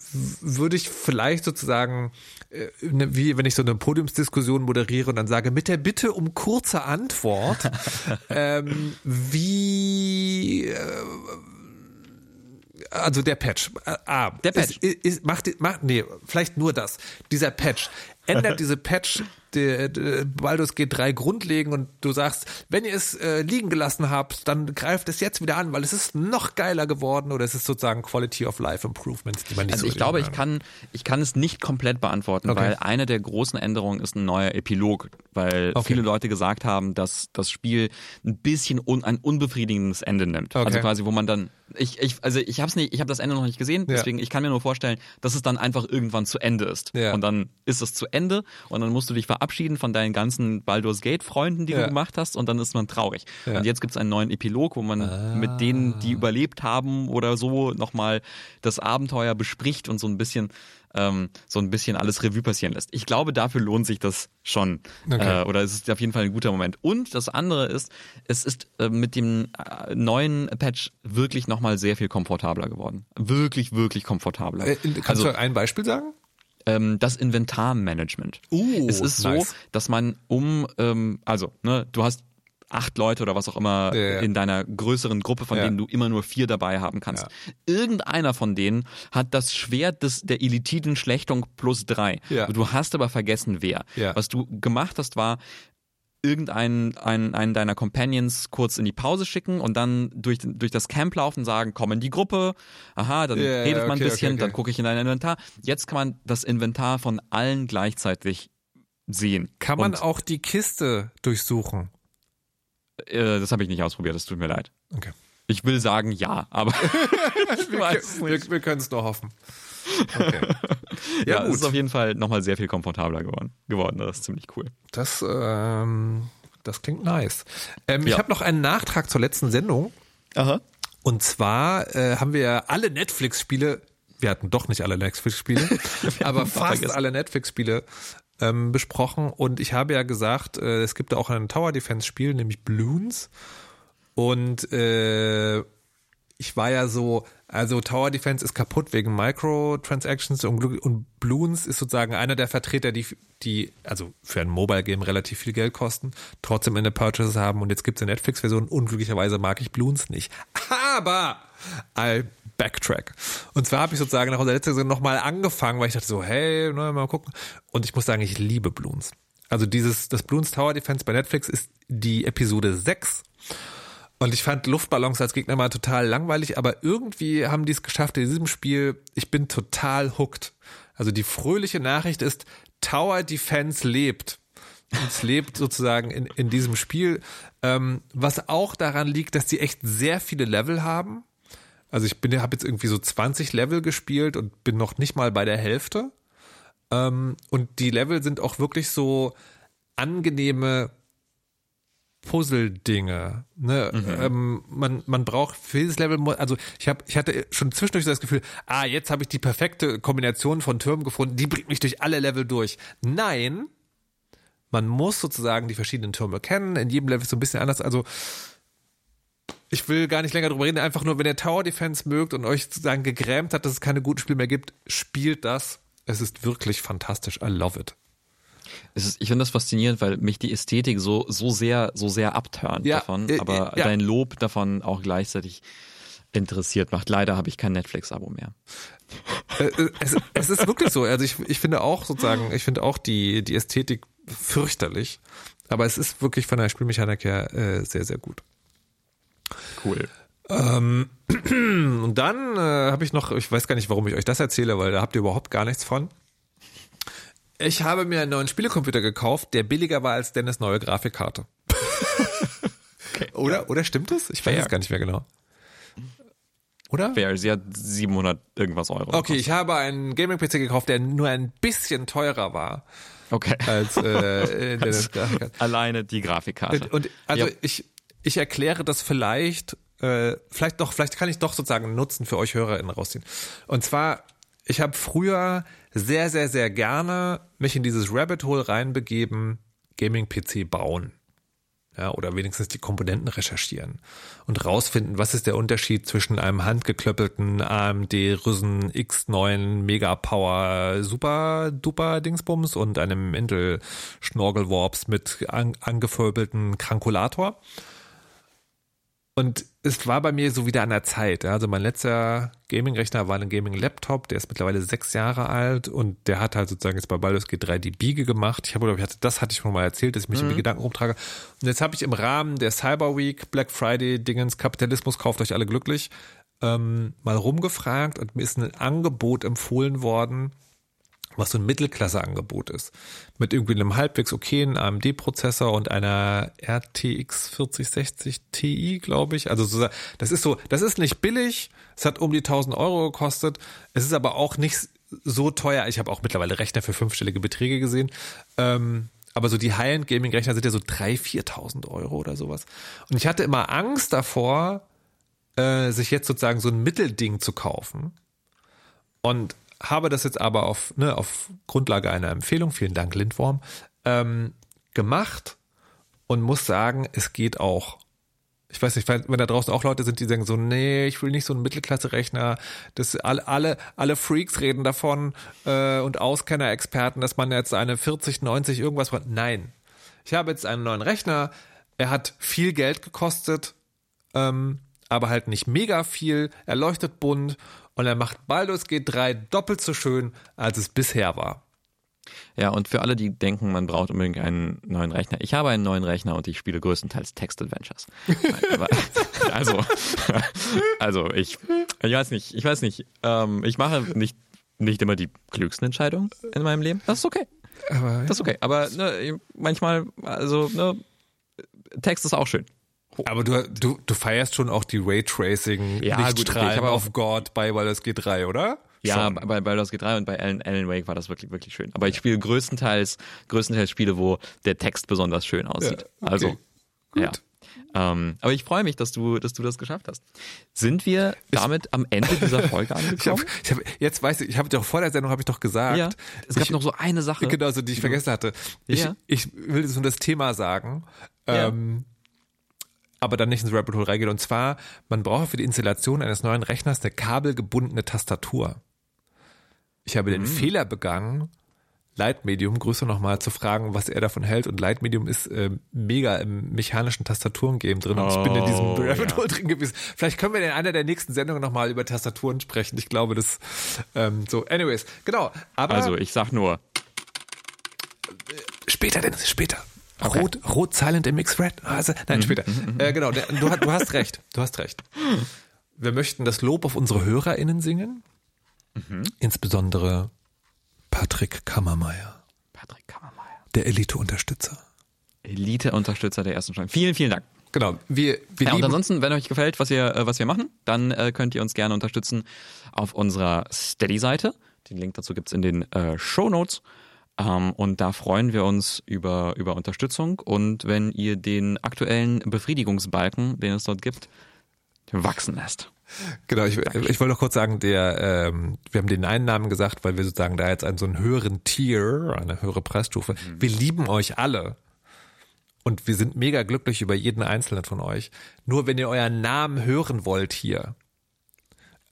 würde ich vielleicht sozusagen, äh, ne, wie wenn ich so eine Podiumsdiskussion moderiere und dann sage, mit der Bitte um kurze Antwort, *laughs* ähm, wie äh, also der Patch. Ah, Der Patch. Ist, ist, macht, macht, nee, vielleicht nur das. Dieser Patch. Ändert *laughs* diese Patch der, der Baldur's Gate 3 grundlegend und du sagst, wenn ihr es äh, liegen gelassen habt, dann greift es jetzt wieder an, weil es ist noch geiler geworden oder es ist sozusagen Quality of Life Improvements, die man nicht Also so ich glaube, ich hören. kann, ich kann es nicht komplett beantworten, Okay. weil eine der großen Änderungen ist ein neuer Epilog, weil Okay. viele Leute gesagt haben, dass das Spiel ein bisschen un, ein unbefriedigendes Ende nimmt. Okay. Also quasi, wo man dann, ich, ich, also ich habe nicht, ich habe das Ende noch nicht gesehen, Ja. deswegen ich kann mir nur vorstellen, dass es dann einfach irgendwann zu Ende ist. Ja. Und dann ist es zu Ende und dann musst du dich verabschieden von deinen ganzen Baldur's Gate Freunden, die Ja. du gemacht hast, und dann ist man traurig. Ja. Ah. Und jetzt gibt es einen neuen Epilog, wo man mit denen, die überlebt haben oder so, nochmal das Abenteuer bespricht und so ein bisschen ähm, so ein bisschen alles Revue passieren lässt. Ich glaube, dafür lohnt sich das schon. Okay. Äh, oder es ist auf jeden Fall ein guter Moment. Und das andere ist, es ist äh, mit dem äh, neuen Patch wirklich nochmal sehr viel komfortabler geworden. Wirklich, wirklich komfortabler. Äh, kannst also, du ein Beispiel sagen? ähm, das Inventarmanagement. Uh, es ist nice. so, dass man um, ähm, also, ne, du hast acht Leute oder was auch immer Ja, ja. in deiner größeren Gruppe, von Ja. denen du immer nur vier dabei haben kannst. Irgendeiner von denen hat das Schwert des, der Elitiden Schlechtung plus drei. Ja. Du hast aber vergessen, wer. Was du gemacht hast, war, irgendeinen einen, einen deiner Companions kurz in die Pause schicken und dann durch, durch das Camp laufen, sagen, komm in die Gruppe, aha, dann Ja, redet man ein okay, bisschen, okay, okay. dann gucke ich in dein Inventar. Jetzt kann man das Inventar von allen gleichzeitig sehen. Kann man und, auch die Kiste durchsuchen? Äh, das habe ich nicht ausprobiert, das tut mir leid. Okay. Ich will sagen ja, aber *laughs* ich nicht. Wir, wir können es nur hoffen. Okay. *laughs* Ja, Ja, es ist auf jeden Fall nochmal sehr viel komfortabler geworden. geworden. Das ist ziemlich cool. Das, ähm, das klingt nice. Ähm, Ich Ja. habe noch einen Nachtrag zur letzten Sendung. Aha. Und zwar äh, haben wir alle Netflix-Spiele, wir hatten doch nicht alle Netflix-Spiele, *laughs* aber fast alle Netflix-Spiele ähm, besprochen und ich habe ja gesagt, äh, es gibt da auch ein Tower Defense Spiel, nämlich Bloons und äh, ich war ja so, also Tower Defense ist kaputt wegen Microtransactions und, und Bloons ist sozusagen einer der Vertreter, die, die also für ein Mobile Game relativ viel Geld kosten, trotzdem in der Purchases haben und jetzt gibt's eine Netflix-Version. Unglücklicherweise mag ich Bloons nicht. Aber I backtrack. Und zwar habe ich sozusagen nach unserer letzten Saison nochmal angefangen, weil ich dachte so, hey, ne, mal gucken. Und ich muss sagen, ich liebe Bloons. Also dieses, das Bloons Tower Defense bei Netflix ist die Episode 6. Und ich fand Luftballons als Gegner mal total langweilig, aber irgendwie haben die es geschafft in diesem Spiel. Ich bin total hooked. Also die fröhliche Nachricht ist, Tower Defense lebt. Es lebt sozusagen in, in diesem Spiel. Ähm, was auch daran liegt, dass die echt sehr viele Level haben. Also ich bin, habe jetzt irgendwie so 20 Level gespielt und bin noch nicht mal bei der Hälfte. Ähm, und die Level sind auch wirklich so angenehme Puzzle-Dinge. Ne? Ähm, man, man braucht für dieses Level, also ich habe, ich hatte schon zwischendurch so das Gefühl, ah, jetzt habe ich die perfekte Kombination von Türmen gefunden, die bringt mich durch alle Level durch. Nein, man muss sozusagen die verschiedenen Türme kennen. In jedem Level ist so ein bisschen anders. Also ich will gar nicht länger drüber reden. Einfach nur, wenn ihr Tower Defense mögt und euch sozusagen gegrämt hat, dass es keine guten Spiele mehr gibt, spielt das. Es ist wirklich fantastisch. I love it. Ist, ich finde das faszinierend, weil mich die Ästhetik so, so sehr, so sehr abturnt Ja, davon, äh, aber äh, ja. dein Lob davon auch gleichzeitig interessiert macht. Leider habe ich kein Netflix-Abo mehr. Äh, äh, es, es ist wirklich so. Also ich, ich finde auch sozusagen, ich finde auch die, die Ästhetik fürchterlich. Aber es ist wirklich von der Spielmechanik her äh, sehr, sehr gut. Cool. *clears throat* Und dann äh, habe ich noch, ich weiß gar nicht, warum ich euch das erzähle, weil da habt ihr überhaupt gar nichts von. Ich habe mir einen neuen Spielecomputer gekauft, der billiger war als Dennis neue Grafikkarte. *laughs* oder, oder stimmt das? Ich weiß es gar nicht mehr genau. Oder? Fair, sie hat 700 irgendwas Euro. Okay, ich habe einen Gaming-PC gekauft, der nur ein bisschen teurer war Okay. als äh, *laughs* Dennis Grafikkarte. Alleine die Grafikkarte. Und, und also Ja. ich, ich erkläre das vielleicht, äh, vielleicht doch, vielleicht kann ich doch sozusagen einen Nutzen für euch HörerInnen rausziehen. Und zwar, ich habe früher sehr, sehr, sehr gerne mich in dieses Rabbit Hole reinbegeben, Gaming-PC bauen. Ja, oder wenigstens die Komponenten recherchieren und rausfinden, was ist der Unterschied zwischen einem handgeklöppelten AMD Ryzen X9 Mega Power Super Duper Dingsbums und einem Intel Schnorgelworps mit an, angevöbelten Krankulator. Und es war bei mir so wieder an der Zeit. Also mein letzter Gaming-Rechner war ein Gaming-Laptop, der ist mittlerweile sechs Jahre alt und der hat halt sozusagen jetzt bei Baldur's Gate 3 die Biege gemacht. Ich habe, glaube ich, hatte, das hatte ich schon mal erzählt, dass ich mich um die Gedanken rumtrage. Und jetzt habe ich im Rahmen der Cyber Week, Black Friday, Dingens, Kapitalismus kauft euch alle glücklich, ähm, mal rumgefragt und mir ist ein Angebot empfohlen worden, was so ein Mittelklasse-Angebot ist. Mit irgendwie einem halbwegs okayen AMD-Prozessor und einer RTX 4060 Ti, glaube ich. Also so, das ist so, das ist nicht billig. Es hat um die 1000 Euro gekostet. Es ist aber auch nicht so teuer. Ich habe auch mittlerweile Rechner für fünfstellige Beträge gesehen. Ähm, aber so die High-End-Gaming-Rechner sind ja so 3.000, 4.000 Euro oder sowas. Und ich hatte immer Angst davor, äh, sich jetzt sozusagen so ein Mittelding zu kaufen. Und habe das jetzt aber auf, ne, auf Grundlage einer Empfehlung, vielen Dank Lindworm, ähm, gemacht und muss sagen, es geht auch. Ich weiß nicht, wenn da draußen auch Leute sind, die sagen so, nee, ich will nicht so einen Mittelklasse-Rechner. Das alle, alle, alle Freaks reden davon äh, und Auskenner-Experten, dass man jetzt eine 40, 90 irgendwas braucht. Nein. Ich habe jetzt einen neuen Rechner. Er hat viel Geld gekostet, ähm, aber halt nicht mega viel. Er leuchtet bunt und er macht Baldur's Gate 3 doppelt so schön, als es bisher war. Ja, und für alle, die denken, man braucht unbedingt einen neuen Rechner. Ich habe einen neuen Rechner und ich spiele größtenteils Text-Adventures. *laughs* Also, also ich, ich weiß nicht, ich weiß nicht. Ähm, ich mache nicht, nicht immer die klügsten Entscheidungen in meinem Leben. Das ist okay. Aber Das ist okay. Aber ne, manchmal, also, ne, Text ist auch schön. Aber du, du, du feierst schon auch die Raytracing Ja, gut, okay, Lichtstrahlen ich habe auch- auf God bei Baldur's Gate 3, oder? Ja, Schon. bei Baldur's Gate 3 und bei Alan, Alan Wake war das wirklich, wirklich schön. Aber ich spiele größtenteils, größtenteils Spiele, wo der Text besonders schön aussieht. Ja, okay. Also, ja. Ähm, aber ich freue mich, dass du, dass du das geschafft hast. Sind wir damit am Ende dieser Folge *laughs* Ich hab, angekommen? ich hab, jetzt weiß ich, ich habe doch vor der Sendung habe ich doch gesagt. ja. Es gab ich, noch so eine Sache. Genau, so die ich vergessen hatte. Ich, Ja. ich will jetzt nur das Thema sagen. Ja. Ähm, aber dann nicht ins Rabbit Hole reingehen. Und zwar, man braucht für die Installation eines neuen Rechners eine kabelgebundene Tastatur. Ich habe den Mhm. Fehler begangen, Lightmedium, Grüße nochmal, zu fragen, was er davon hält. Und Lightmedium ist äh, mega im mechanischen Tastaturengame drin. Und ich bin in diesem Oh, Rabbit ja. Hole drin gewesen. Vielleicht können wir in einer der nächsten Sendungen nochmal über Tastaturen sprechen. Ich glaube, das ähm, so. Anyways, genau. Aber Also ich sag nur, Später, Dennis, später. Rot, rot, silent im Mix red. Also, nein, später. Äh, genau, der, du, hast- du hast recht. Du hast recht. Wir möchten das Lob auf unsere HörerInnen singen. Insbesondere Patrick Kammermeier, Patrick Kammermeier, der Elite-Unterstützer. Elite-Unterstützer der ersten Stunde. Vielen, vielen Dank. Genau, wir, wir Ja, und ansonsten, wenn euch gefällt, was wir, äh, was wir machen, dann äh, könnt ihr uns gerne unterstützen auf unserer Steady-Seite. Den Link dazu gibt's in den äh, Show Notes. Ähm, und da freuen wir uns über, über Unterstützung. Und wenn ihr den aktuellen Befriedigungsbalken, den es dort gibt, wachsen lässt. genau, ich, ich wollte noch kurz sagen, der, ähm, wir haben den einen Namen gesagt, weil wir sozusagen da jetzt einen so einen höheren Tier, eine höhere Preisstufe. Wir lieben euch alle. Und wir sind mega glücklich über jeden einzelnen von euch. Nur wenn ihr euren Namen hören wollt hier,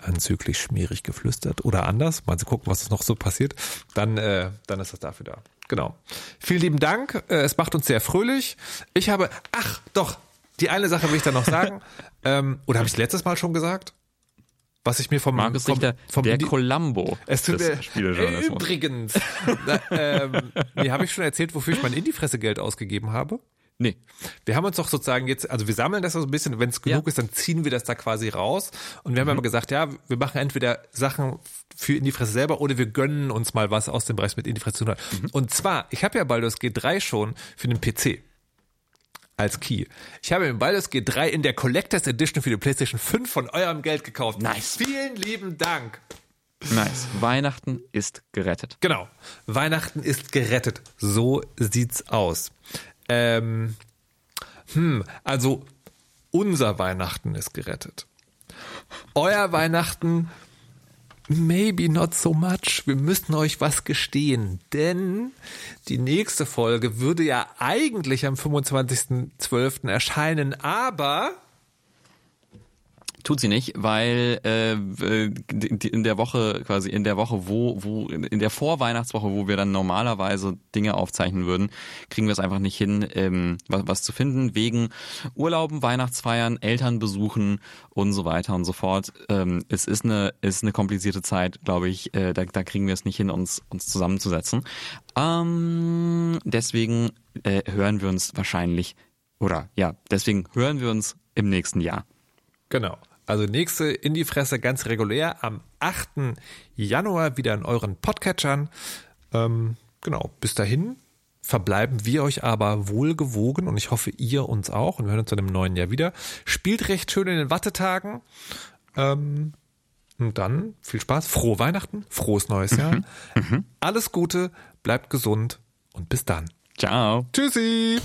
anzüglich schmierig geflüstert oder anders, mal zu gucken, was noch so passiert, dann, äh, dann ist das dafür da. Genau. Vielen lieben Dank. Äh, es macht uns sehr fröhlich. Ich habe, ach doch, die eine Sache will ich dann noch sagen. *laughs* ähm, oder habe ich letztes Mal schon gesagt? Was ich mir vom Markus vom, Richter, vom der Indi- Columbo es tut des mir, Spielejournalismus. übrigens, na, ähm, *laughs* nee, habe ich schon erzählt, wofür ich mein Indie-Fresse Geld ausgegeben habe? Nee. Wir haben uns doch sozusagen jetzt, also wir sammeln das so ein bisschen, wenn es genug Ja. Mhm. ist, dann ziehen wir das da quasi raus. Und wir haben aber gesagt, ja, wir machen entweder Sachen für in die Fresse selber oder wir gönnen uns mal was aus dem Bereich mit in die Fresse zu tun. Mhm. Und zwar, ich habe ja Baldur's G3 schon für den PC als Key. Ich habe mir Baldur's G3 in der Collectors Edition für die PlayStation 5 von eurem Geld gekauft. Nice. Vielen lieben Dank. Nice. Weihnachten ist gerettet. Genau. Weihnachten ist gerettet. So sieht's aus. Ähm, hm, also unser Weihnachten ist gerettet. Euer Weihnachten, maybe not so much. Wir müssen euch was gestehen, denn die nächste Folge würde ja eigentlich am 25.12. erscheinen, aber Tut sie nicht, weil äh, in der Woche, quasi in der Woche, wo, wo, in der Vorweihnachtswoche, wo wir dann normalerweise Dinge aufzeichnen würden, kriegen wir es einfach nicht hin, ähm, was, was zu finden, wegen Urlauben, Weihnachtsfeiern, Elternbesuchen und so weiter und so fort. Ähm, es ist eine, ist eine komplizierte Zeit, glaube ich. Äh, da, da kriegen wir es nicht hin, uns, uns zusammenzusetzen. Ähm, deswegen äh, hören wir uns wahrscheinlich, oder ja, deswegen hören wir uns im nächsten Jahr. Genau. Also nächste in die Fresse ganz regulär am 8. Januar wieder in euren Podcatchern. Ähm, genau, bis dahin verbleiben wir euch aber wohlgewogen und ich hoffe, ihr uns auch und wir hören uns dann im neuen Jahr wieder. Spielt recht schön in den Wattetagen. Ähm, und dann viel Spaß, frohe Weihnachten, frohes neues Jahr. Alles Gute, bleibt gesund und bis dann. Ciao. Tschüssi!